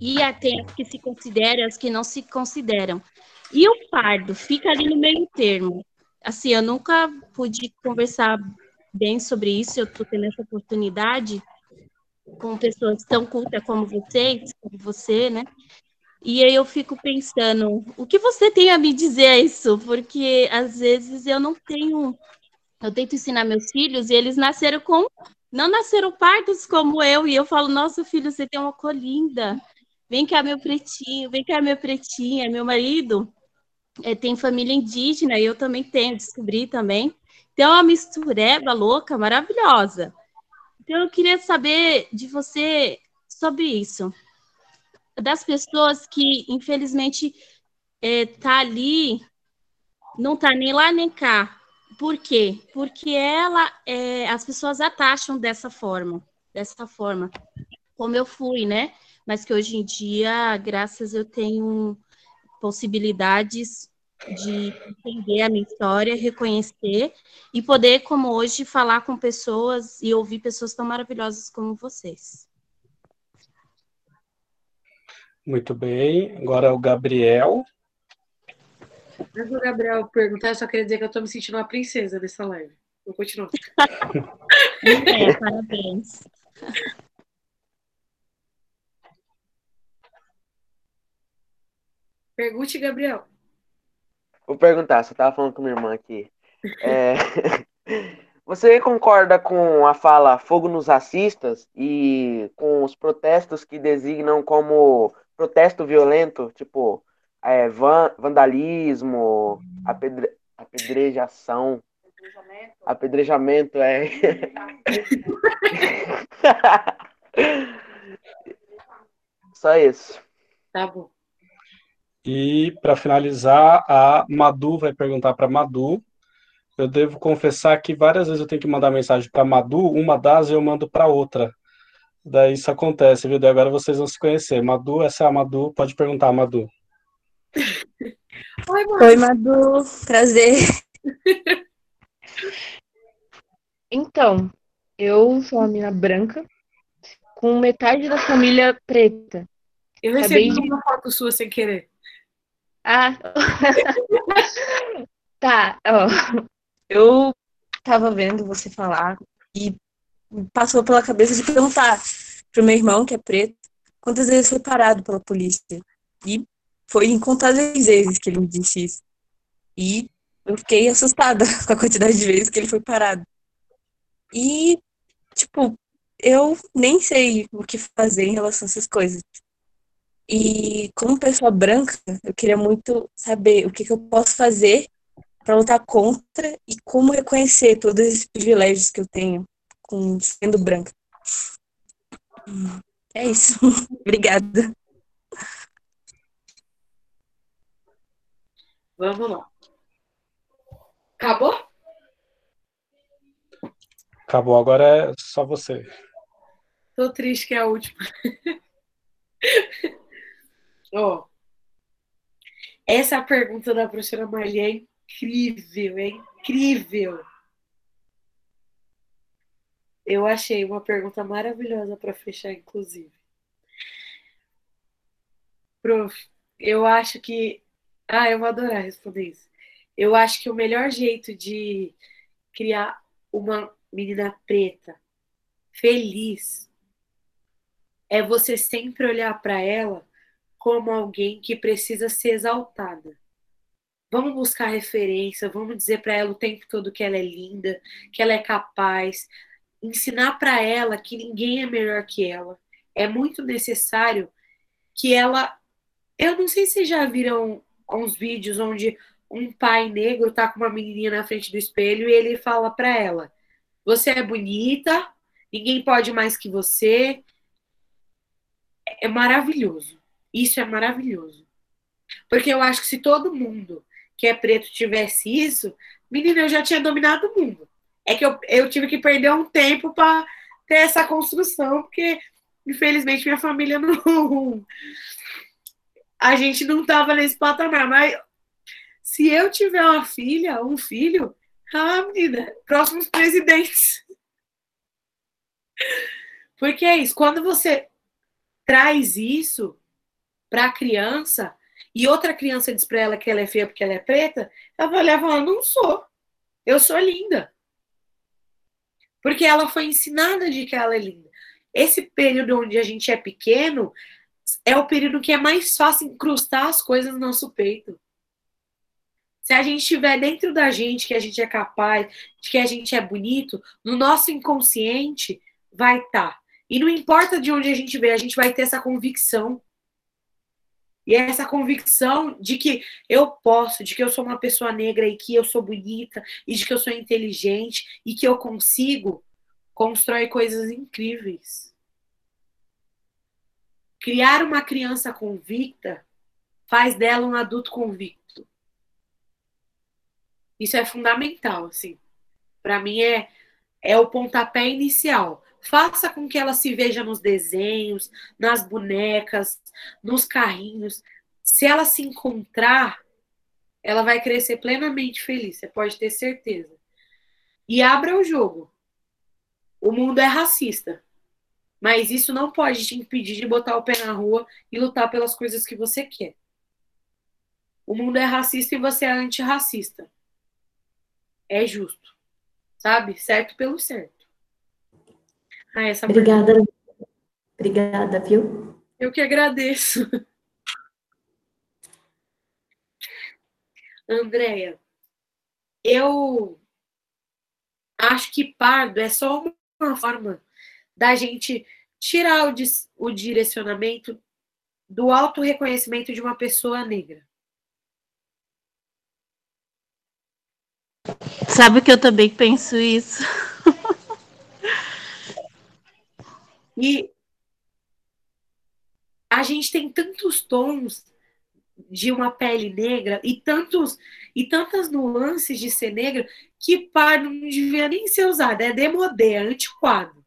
e tem as que se consideram as que não se consideram. E o pardo fica ali no meio termo. Assim, eu nunca pude conversar bem sobre isso, eu estou tendo essa oportunidade com pessoas tão cultas como vocês, como você, né? E aí eu fico pensando, o que você tem a me dizer isso? Porque às vezes eu não tenho, eu tento ensinar meus filhos e eles nasceram com, não nasceram pardos como eu, e eu falo, nossa filho, você tem uma cor linda, Vem cá, meu pretinho, vem cá, meu pretinha. Meu marido é, tem família indígena, e eu também tenho, descobri também. Tem uma mistureba louca, maravilhosa. Então, eu queria saber de você sobre isso. Das pessoas que, infelizmente, é, tá ali, não tá nem lá nem cá. Por quê? Porque ela, é, as pessoas atacham dessa forma, dessa forma, como eu fui, né? mas que hoje em dia, graças eu tenho possibilidades de entender a minha história, reconhecer e poder, como hoje, falar com pessoas e ouvir pessoas tão maravilhosas como vocês. Muito bem. Agora o Gabriel. Antes do Gabriel perguntar, eu só queria dizer que eu tô me sentindo uma princesa nessa live. Vou continuar. [LAUGHS] É, parabéns. Pergunte, Gabriel. Vou perguntar, só tava falando com minha irmã aqui. É, [LAUGHS] Você concorda com a fala fogo nos racistas e com os protestos que designam como protesto violento, tipo é, van, vandalismo, apedre, apedrejação, apedrejamento, é. [LAUGHS] [LAUGHS] Só isso. Tá bom. E para finalizar, a Madu vai perguntar para Madu. Eu devo confessar que várias vezes eu tenho que mandar mensagem para Madu, uma das eu mando para outra. Daí isso acontece, viu? Daí agora vocês vão se conhecer. Madu, essa é a Madu, pode perguntar, Madu. [LAUGHS] Oi, Madu. Oi, Madu. Prazer. [LAUGHS] Então, eu sou uma mina branca, com metade da família preta. Eu recebi Acabei uma foto sua sem querer. Ah, [LAUGHS] tá, ó. Eu tava vendo você falar e passou pela cabeça de perguntar pro meu irmão, que é preto, quantas vezes foi parado pela polícia. E foi incontáveis vezes que ele me disse isso. E eu fiquei assustada [LAUGHS] com a quantidade de vezes que ele foi parado. E, tipo, eu nem sei o que fazer em relação a essas coisas. E como pessoa branca, eu queria muito saber o que, que eu posso fazer para lutar contra e como reconhecer todos esses privilégios que eu tenho com sendo branca. É isso. [LAUGHS] Obrigada. Vamos lá. Acabou? Acabou, agora é só você. Tô triste que é a última. [LAUGHS] Ó, essa é pergunta da professora Marlene incrível, é incrível. Eu achei uma pergunta maravilhosa para fechar, inclusive. Prof, eu acho que. Ah, eu vou adorar responder isso. Eu acho que o melhor jeito de criar uma menina preta feliz é você sempre olhar para ela como alguém que precisa ser exaltada. Vamos buscar referência, vamos dizer para ela o tempo todo que ela é linda, que ela é capaz, ensinar para ela que ninguém é melhor que ela. É muito necessário que ela. Eu não sei se já viram uns vídeos onde um pai negro tá com uma menininha na frente do espelho e ele fala para ela: Você é bonita, ninguém pode mais que você. É maravilhoso. Isso é maravilhoso. Porque eu acho que se todo mundo que é preto tivesse isso, menina, eu já tinha dominado o mundo. É que eu, eu tive que perder um tempo para ter essa construção, porque infelizmente minha família [LAUGHS] não. A gente não tava nesse patamar, mas se eu tiver uma filha, um filho, ah, menina, próximos presidentes. [LAUGHS] Porque é isso, quando você traz isso para a criança, e outra criança diz para ela que ela é feia porque ela é preta, ela vai olhar e falar: não sou. Eu sou linda. Porque ela foi ensinada de que ela é linda. Esse período onde a gente é pequeno é o período que é mais fácil incrustar as coisas no nosso peito. Se a gente estiver dentro da gente que a gente é capaz, de que a gente é bonito, no nosso inconsciente vai estar. Tá. E não importa de onde a gente vê, a gente vai ter essa convicção e essa convicção de que eu posso, de que eu sou uma pessoa negra e que eu sou bonita, e de que eu sou inteligente e que eu consigo, constrói coisas incríveis. Criar uma criança convicta faz dela um adulto convicto. Isso é fundamental, assim. Para mim é é o pontapé inicial. Faça com que ela se veja nos desenhos, nas bonecas, nos carrinhos. Se ela se encontrar, ela vai crescer plenamente feliz, você pode ter certeza. E abra o jogo. O mundo é racista. Mas isso não pode te impedir de botar o pé na rua e lutar pelas coisas que você quer. O mundo é racista e você é antirracista. É justo. Sabe? Certo pelo certo. Ah, essa Obrigada. Obrigada, viu? Eu que agradeço. [LAUGHS] Andréia, eu acho que pardo é só uma forma da gente tirar o, o direcionamento do auto-reconhecimento de uma pessoa negra. Sabe que eu também penso isso. [LAUGHS] e a gente tem tantos tons de uma pele negra e tantos e tantas nuances de ser negra que par não devia nem ser usado, é demodé, é antiquado.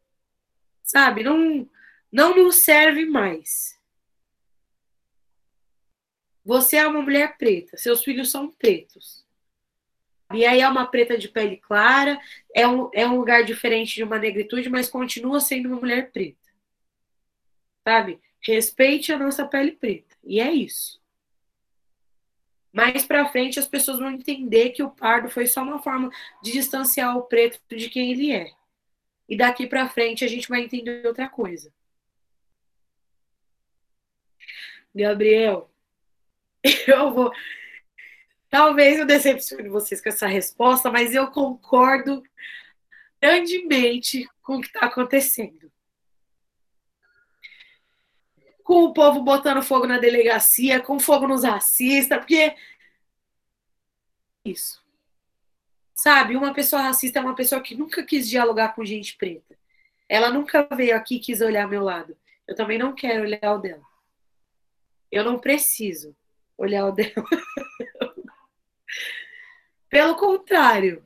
Sabe? Não não nos serve mais. Você é uma mulher preta, seus filhos são pretos. E aí é uma preta de pele clara, é um, é um lugar diferente de uma negritude, mas continua sendo uma mulher preta. Sabe? Respeite a nossa pele preta. E é isso. Mais para frente as pessoas vão entender que o pardo foi só uma forma de distanciar o preto de quem ele é. E daqui para frente a gente vai entender outra coisa. Gabriel, [LAUGHS] eu vou Talvez eu decepcione vocês com essa resposta, mas eu concordo grandemente com o que está acontecendo. Com o povo botando fogo na delegacia, com fogo nos racistas, porque. Isso. Sabe, uma pessoa racista é uma pessoa que nunca quis dialogar com gente preta. Ela nunca veio aqui e quis olhar meu lado. Eu também não quero olhar o dela. Eu não preciso olhar o dela. [LAUGHS] Pelo contrário,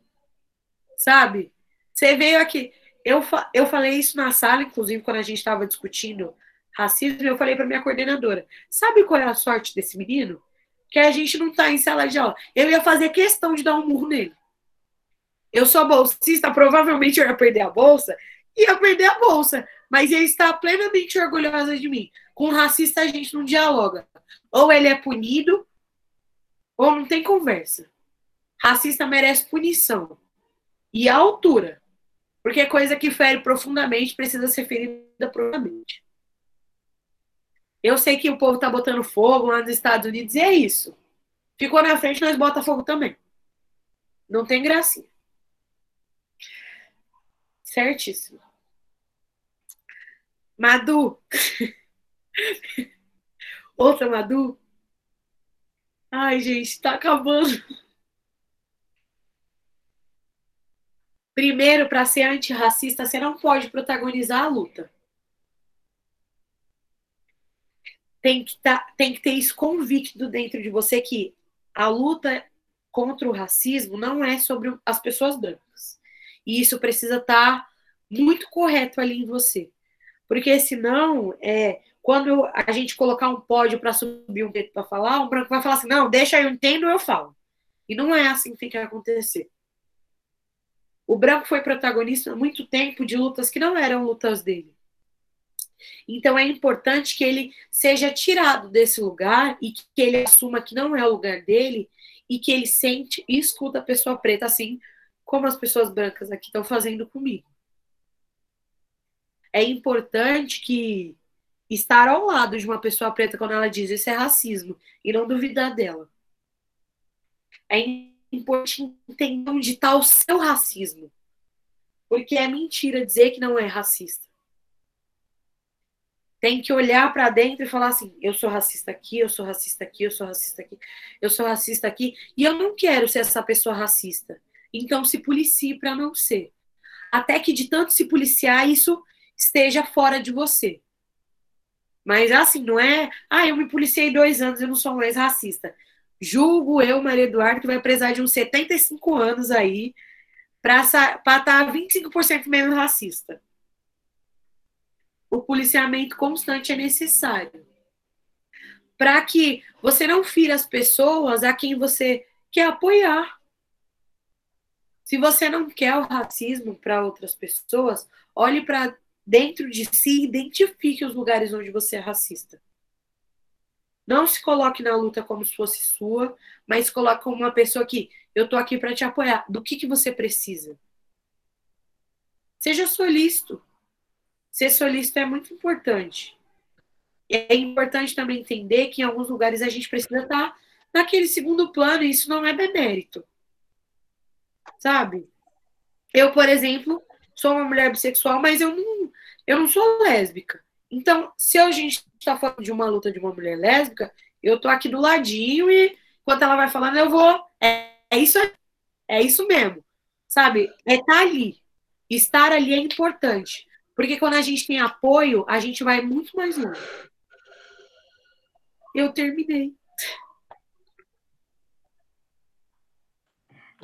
sabe? Você veio aqui. Eu, eu falei isso na sala, inclusive, quando a gente estava discutindo racismo, eu falei para minha coordenadora: sabe qual é a sorte desse menino? Que a gente não está em sala de aula. Eu ia fazer questão de dar um murro nele. Eu sou bolsista, provavelmente eu ia perder a bolsa, ia perder a bolsa, mas ele está plenamente orgulhosa de mim. Com racista a gente não dialoga. Ou ele é punido, ou não tem conversa. Racista merece punição. E a altura. Porque coisa que fere profundamente precisa ser ferida profundamente. Eu sei que o povo tá botando fogo lá nos Estados Unidos e é isso. Ficou na frente, nós bota fogo também. Não tem gracinha. Certíssimo. Madu. [LAUGHS] Outra Madu. Ai, gente, tá acabando. Primeiro, para ser antirracista, você não pode protagonizar a luta. Tem que, tá, tem que ter isso convicto dentro de você que a luta contra o racismo não é sobre as pessoas brancas. E isso precisa estar tá muito correto ali em você. Porque senão, é, quando a gente colocar um pódio para subir um preto para falar, um branco vai falar assim: não, deixa eu entendo, eu falo. E não é assim que tem que acontecer. O branco foi protagonista há muito tempo de lutas que não eram lutas dele. Então é importante que ele seja tirado desse lugar e que ele assuma que não é o lugar dele e que ele sente e escuta a pessoa preta, assim como as pessoas brancas aqui estão fazendo comigo. É importante que estar ao lado de uma pessoa preta quando ela diz isso é racismo e não duvidar dela. É importante entender onde está o seu racismo. Porque é mentira dizer que não é racista. Tem que olhar para dentro e falar assim: eu sou racista aqui, eu sou racista aqui, eu sou racista aqui, eu sou racista aqui, e eu não quero ser essa pessoa racista. Então se policie para não ser. Até que de tanto se policiar, isso esteja fora de você. Mas assim, não é, ah, eu me policiei dois anos, eu não sou mais racista julgo eu, Maria Eduardo, que vai precisar de uns 75 anos aí para estar tá 25% menos racista. O policiamento constante é necessário. Para que você não fira as pessoas a quem você que é apoiar. Se você não quer o racismo para outras pessoas, olhe para dentro de si identifique os lugares onde você é racista. Não se coloque na luta como se fosse sua, mas coloque como uma pessoa que eu tô aqui para te apoiar. Do que, que você precisa? Seja solícito. Ser solícito é muito importante. É importante também entender que em alguns lugares a gente precisa estar naquele segundo plano e isso não é demérito. Sabe? Eu, por exemplo, sou uma mulher bissexual, mas eu não, eu não sou lésbica. Então, se a gente está falando de uma luta de uma mulher lésbica, eu tô aqui do ladinho e enquanto ela vai falando, eu vou. É, é isso, é isso mesmo. Sabe? É estar tá ali. Estar ali é importante. Porque quando a gente tem apoio, a gente vai muito mais longe. Eu terminei.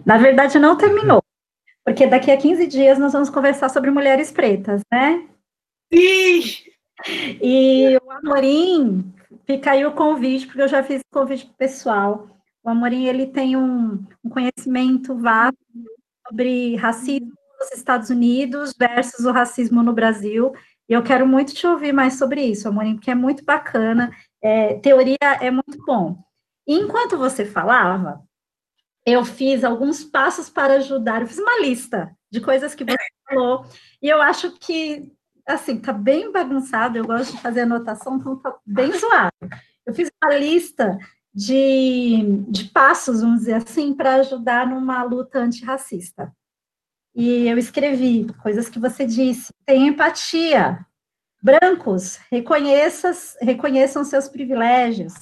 Na verdade, não terminou. Porque daqui a 15 dias nós vamos conversar sobre mulheres pretas, né? E o Amorim, fica aí o convite, porque eu já fiz o convite pessoal. O Amorim, ele tem um, um conhecimento vasto sobre racismo nos Estados Unidos versus o racismo no Brasil. E eu quero muito te ouvir mais sobre isso, Amorim, porque é muito bacana. É, teoria é muito bom. E enquanto você falava, eu fiz alguns passos para ajudar, eu fiz uma lista de coisas que você falou, e eu acho que, assim, tá bem bagunçado, eu gosto de fazer anotação, então tá bem zoado. Eu fiz uma lista de, de passos, vamos dizer assim, para ajudar numa luta antirracista. E eu escrevi coisas que você disse, tem empatia, brancos, reconheça, reconheçam seus privilégios,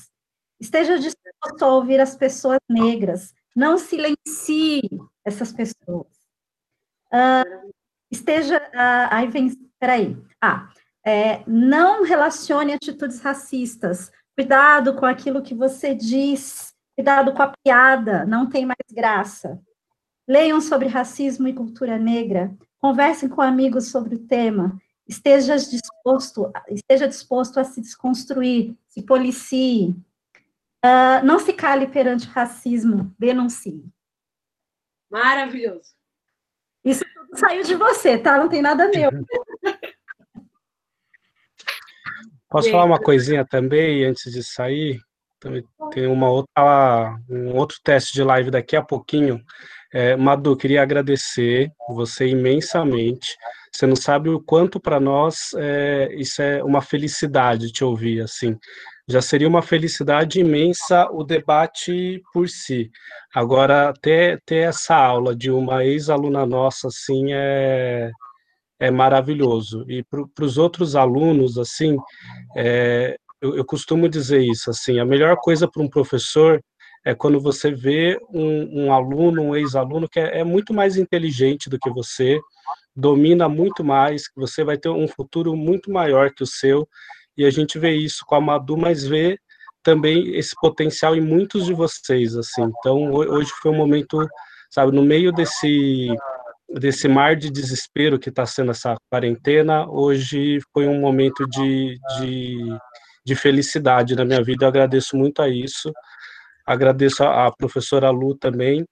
esteja disposto a ouvir as pessoas negras, não silencie essas pessoas. Uh, esteja. Uh, aí vem. Peraí. Ah, é, não relacione atitudes racistas. Cuidado com aquilo que você diz. Cuidado com a piada. Não tem mais graça. Leiam sobre racismo e cultura negra. Conversem com amigos sobre o tema. Esteja disposto, esteja disposto a se desconstruir, se policie, Uh, não se cale perante o racismo, denuncie. Maravilhoso. Isso saiu de você, tá? Não tem nada meu. Posso falar uma coisinha também antes de sair? Também tem uma outra, um outro teste de live daqui a pouquinho. É, Madu, queria agradecer você imensamente. Você não sabe o quanto para nós é, isso é uma felicidade te ouvir assim já seria uma felicidade imensa o debate por si. Agora, ter, ter essa aula de uma ex-aluna nossa, assim, é, é maravilhoso. E para os outros alunos, assim, é, eu, eu, costumo dizer isso, assim, a melhor coisa para um professor é quando você vê um, um aluno, um ex-aluno que é, é muito mais inteligente do que você, domina muito mais, que você vai ter um futuro muito maior que o seu, e a gente vê isso com a Madu, mas vê também esse potencial em muitos de vocês, assim. Então, hoje foi um momento, sabe, no meio desse desse mar de desespero que está sendo essa quarentena, hoje foi um momento de, de, de, felicidade na minha vida. Eu agradeço muito a isso. Agradeço a, a professora Lu também.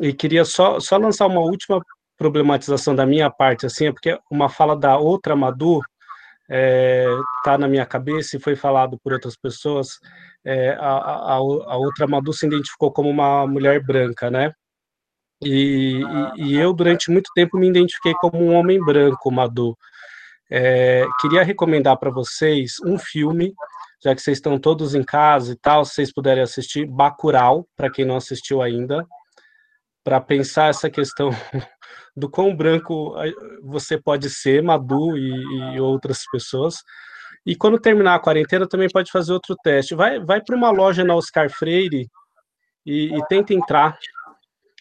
E queria só, só lançar uma última problematização da minha parte, assim, é porque uma fala da outra Madu, está é, na minha cabeça e foi falado por outras pessoas, é, a, a, a, outra Madu se identificou como uma mulher branca, né? E, e, e eu, durante muito tempo, me identifiquei como um homem branco, Madu. É, queria recomendar para vocês um filme, já que vocês estão todos em casa e tal, se vocês puderem assistir, Bacurau, para quem não assistiu ainda, para pensar essa questão [LAUGHS] do quão branco você pode ser, Madu e, e outras pessoas. E quando terminar a quarentena, também pode fazer outro teste. Vai, vai para uma loja na Oscar Freire e, e tenta entrar.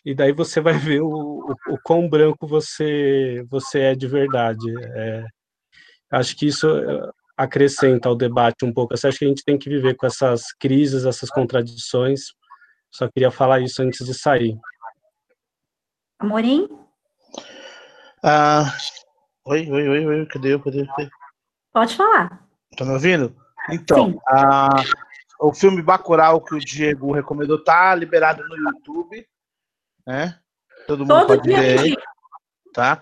E daí você vai ver o, o, o quão branco você, você é de verdade. É, acho que isso é, acrescenta ao debate um pouco. Acho que a gente tem que viver com essas crises, essas contradições. Só queria falar isso antes de sair. Amorim? Ah, oi, oi, oi, oi, cadê eu? Cadê eu? Pode falar. Tá me ouvindo? Então, ah, o filme Bacurau que o Diego recomendou tá liberado no YouTube, né? Todo mundo Todo pode ver aí, tá?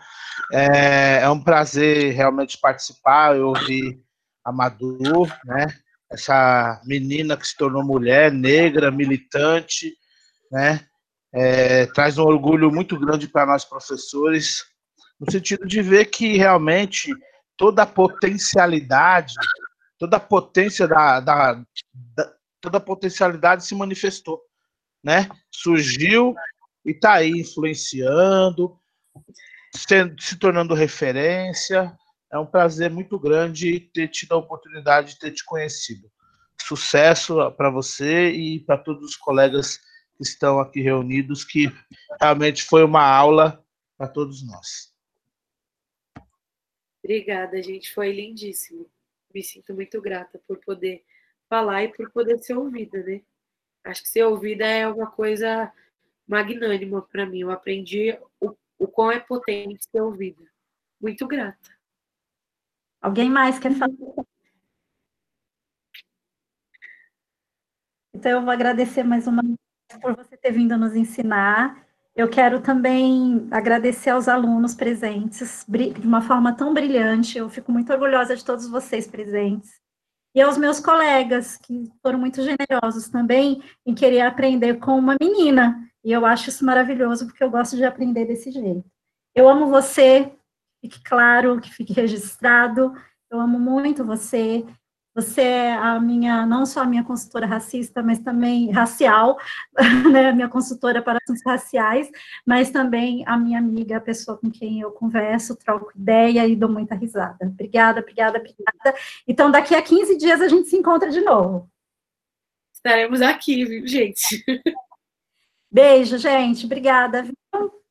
É, é um prazer realmente participar. Eu ouvi a Madu, né? Essa menina que se tornou mulher, negra, militante, né? É, traz um orgulho muito grande para nós professores, no sentido de ver que realmente toda a potencialidade, toda a potência da, da, da toda a potencialidade se manifestou, né? Surgiu e está aí influenciando, se, se tornando referência. É um prazer muito grande ter tido a oportunidade de ter te conhecido. Sucesso para você e para todos os colegas que estão aqui reunidos, que realmente foi uma aula para todos nós. Obrigada, gente. Foi lindíssimo. Me sinto muito grata por poder falar e por poder ser ouvida, né? Acho que ser ouvida é uma coisa magnânima para mim. Eu aprendi o, o quão é potente ser ouvida. Muito grata. Alguém mais quer falar? Então, eu vou agradecer mais uma vez por você ter vindo nos ensinar. Eu quero também agradecer aos alunos presentes de uma forma tão brilhante. Eu fico muito orgulhosa de todos vocês presentes. E aos meus colegas, que foram muito generosos também em querer aprender com uma menina. E eu acho isso maravilhoso, porque eu gosto de aprender desse jeito. Eu amo você, fique claro, que fique registrado. Eu amo muito você. Você é a minha, não só a minha consultora racista, mas também racial, [LAUGHS] né, minha consultora para assuntos raciais, mas também a minha amiga, a pessoa com quem eu converso, troco ideia e dou muita risada. Obrigada, obrigada, obrigada. Então, daqui a 15 dias a gente se encontra de novo. Estaremos aqui, viu, gente? [LAUGHS] Beijo, gente. Obrigada. Viu?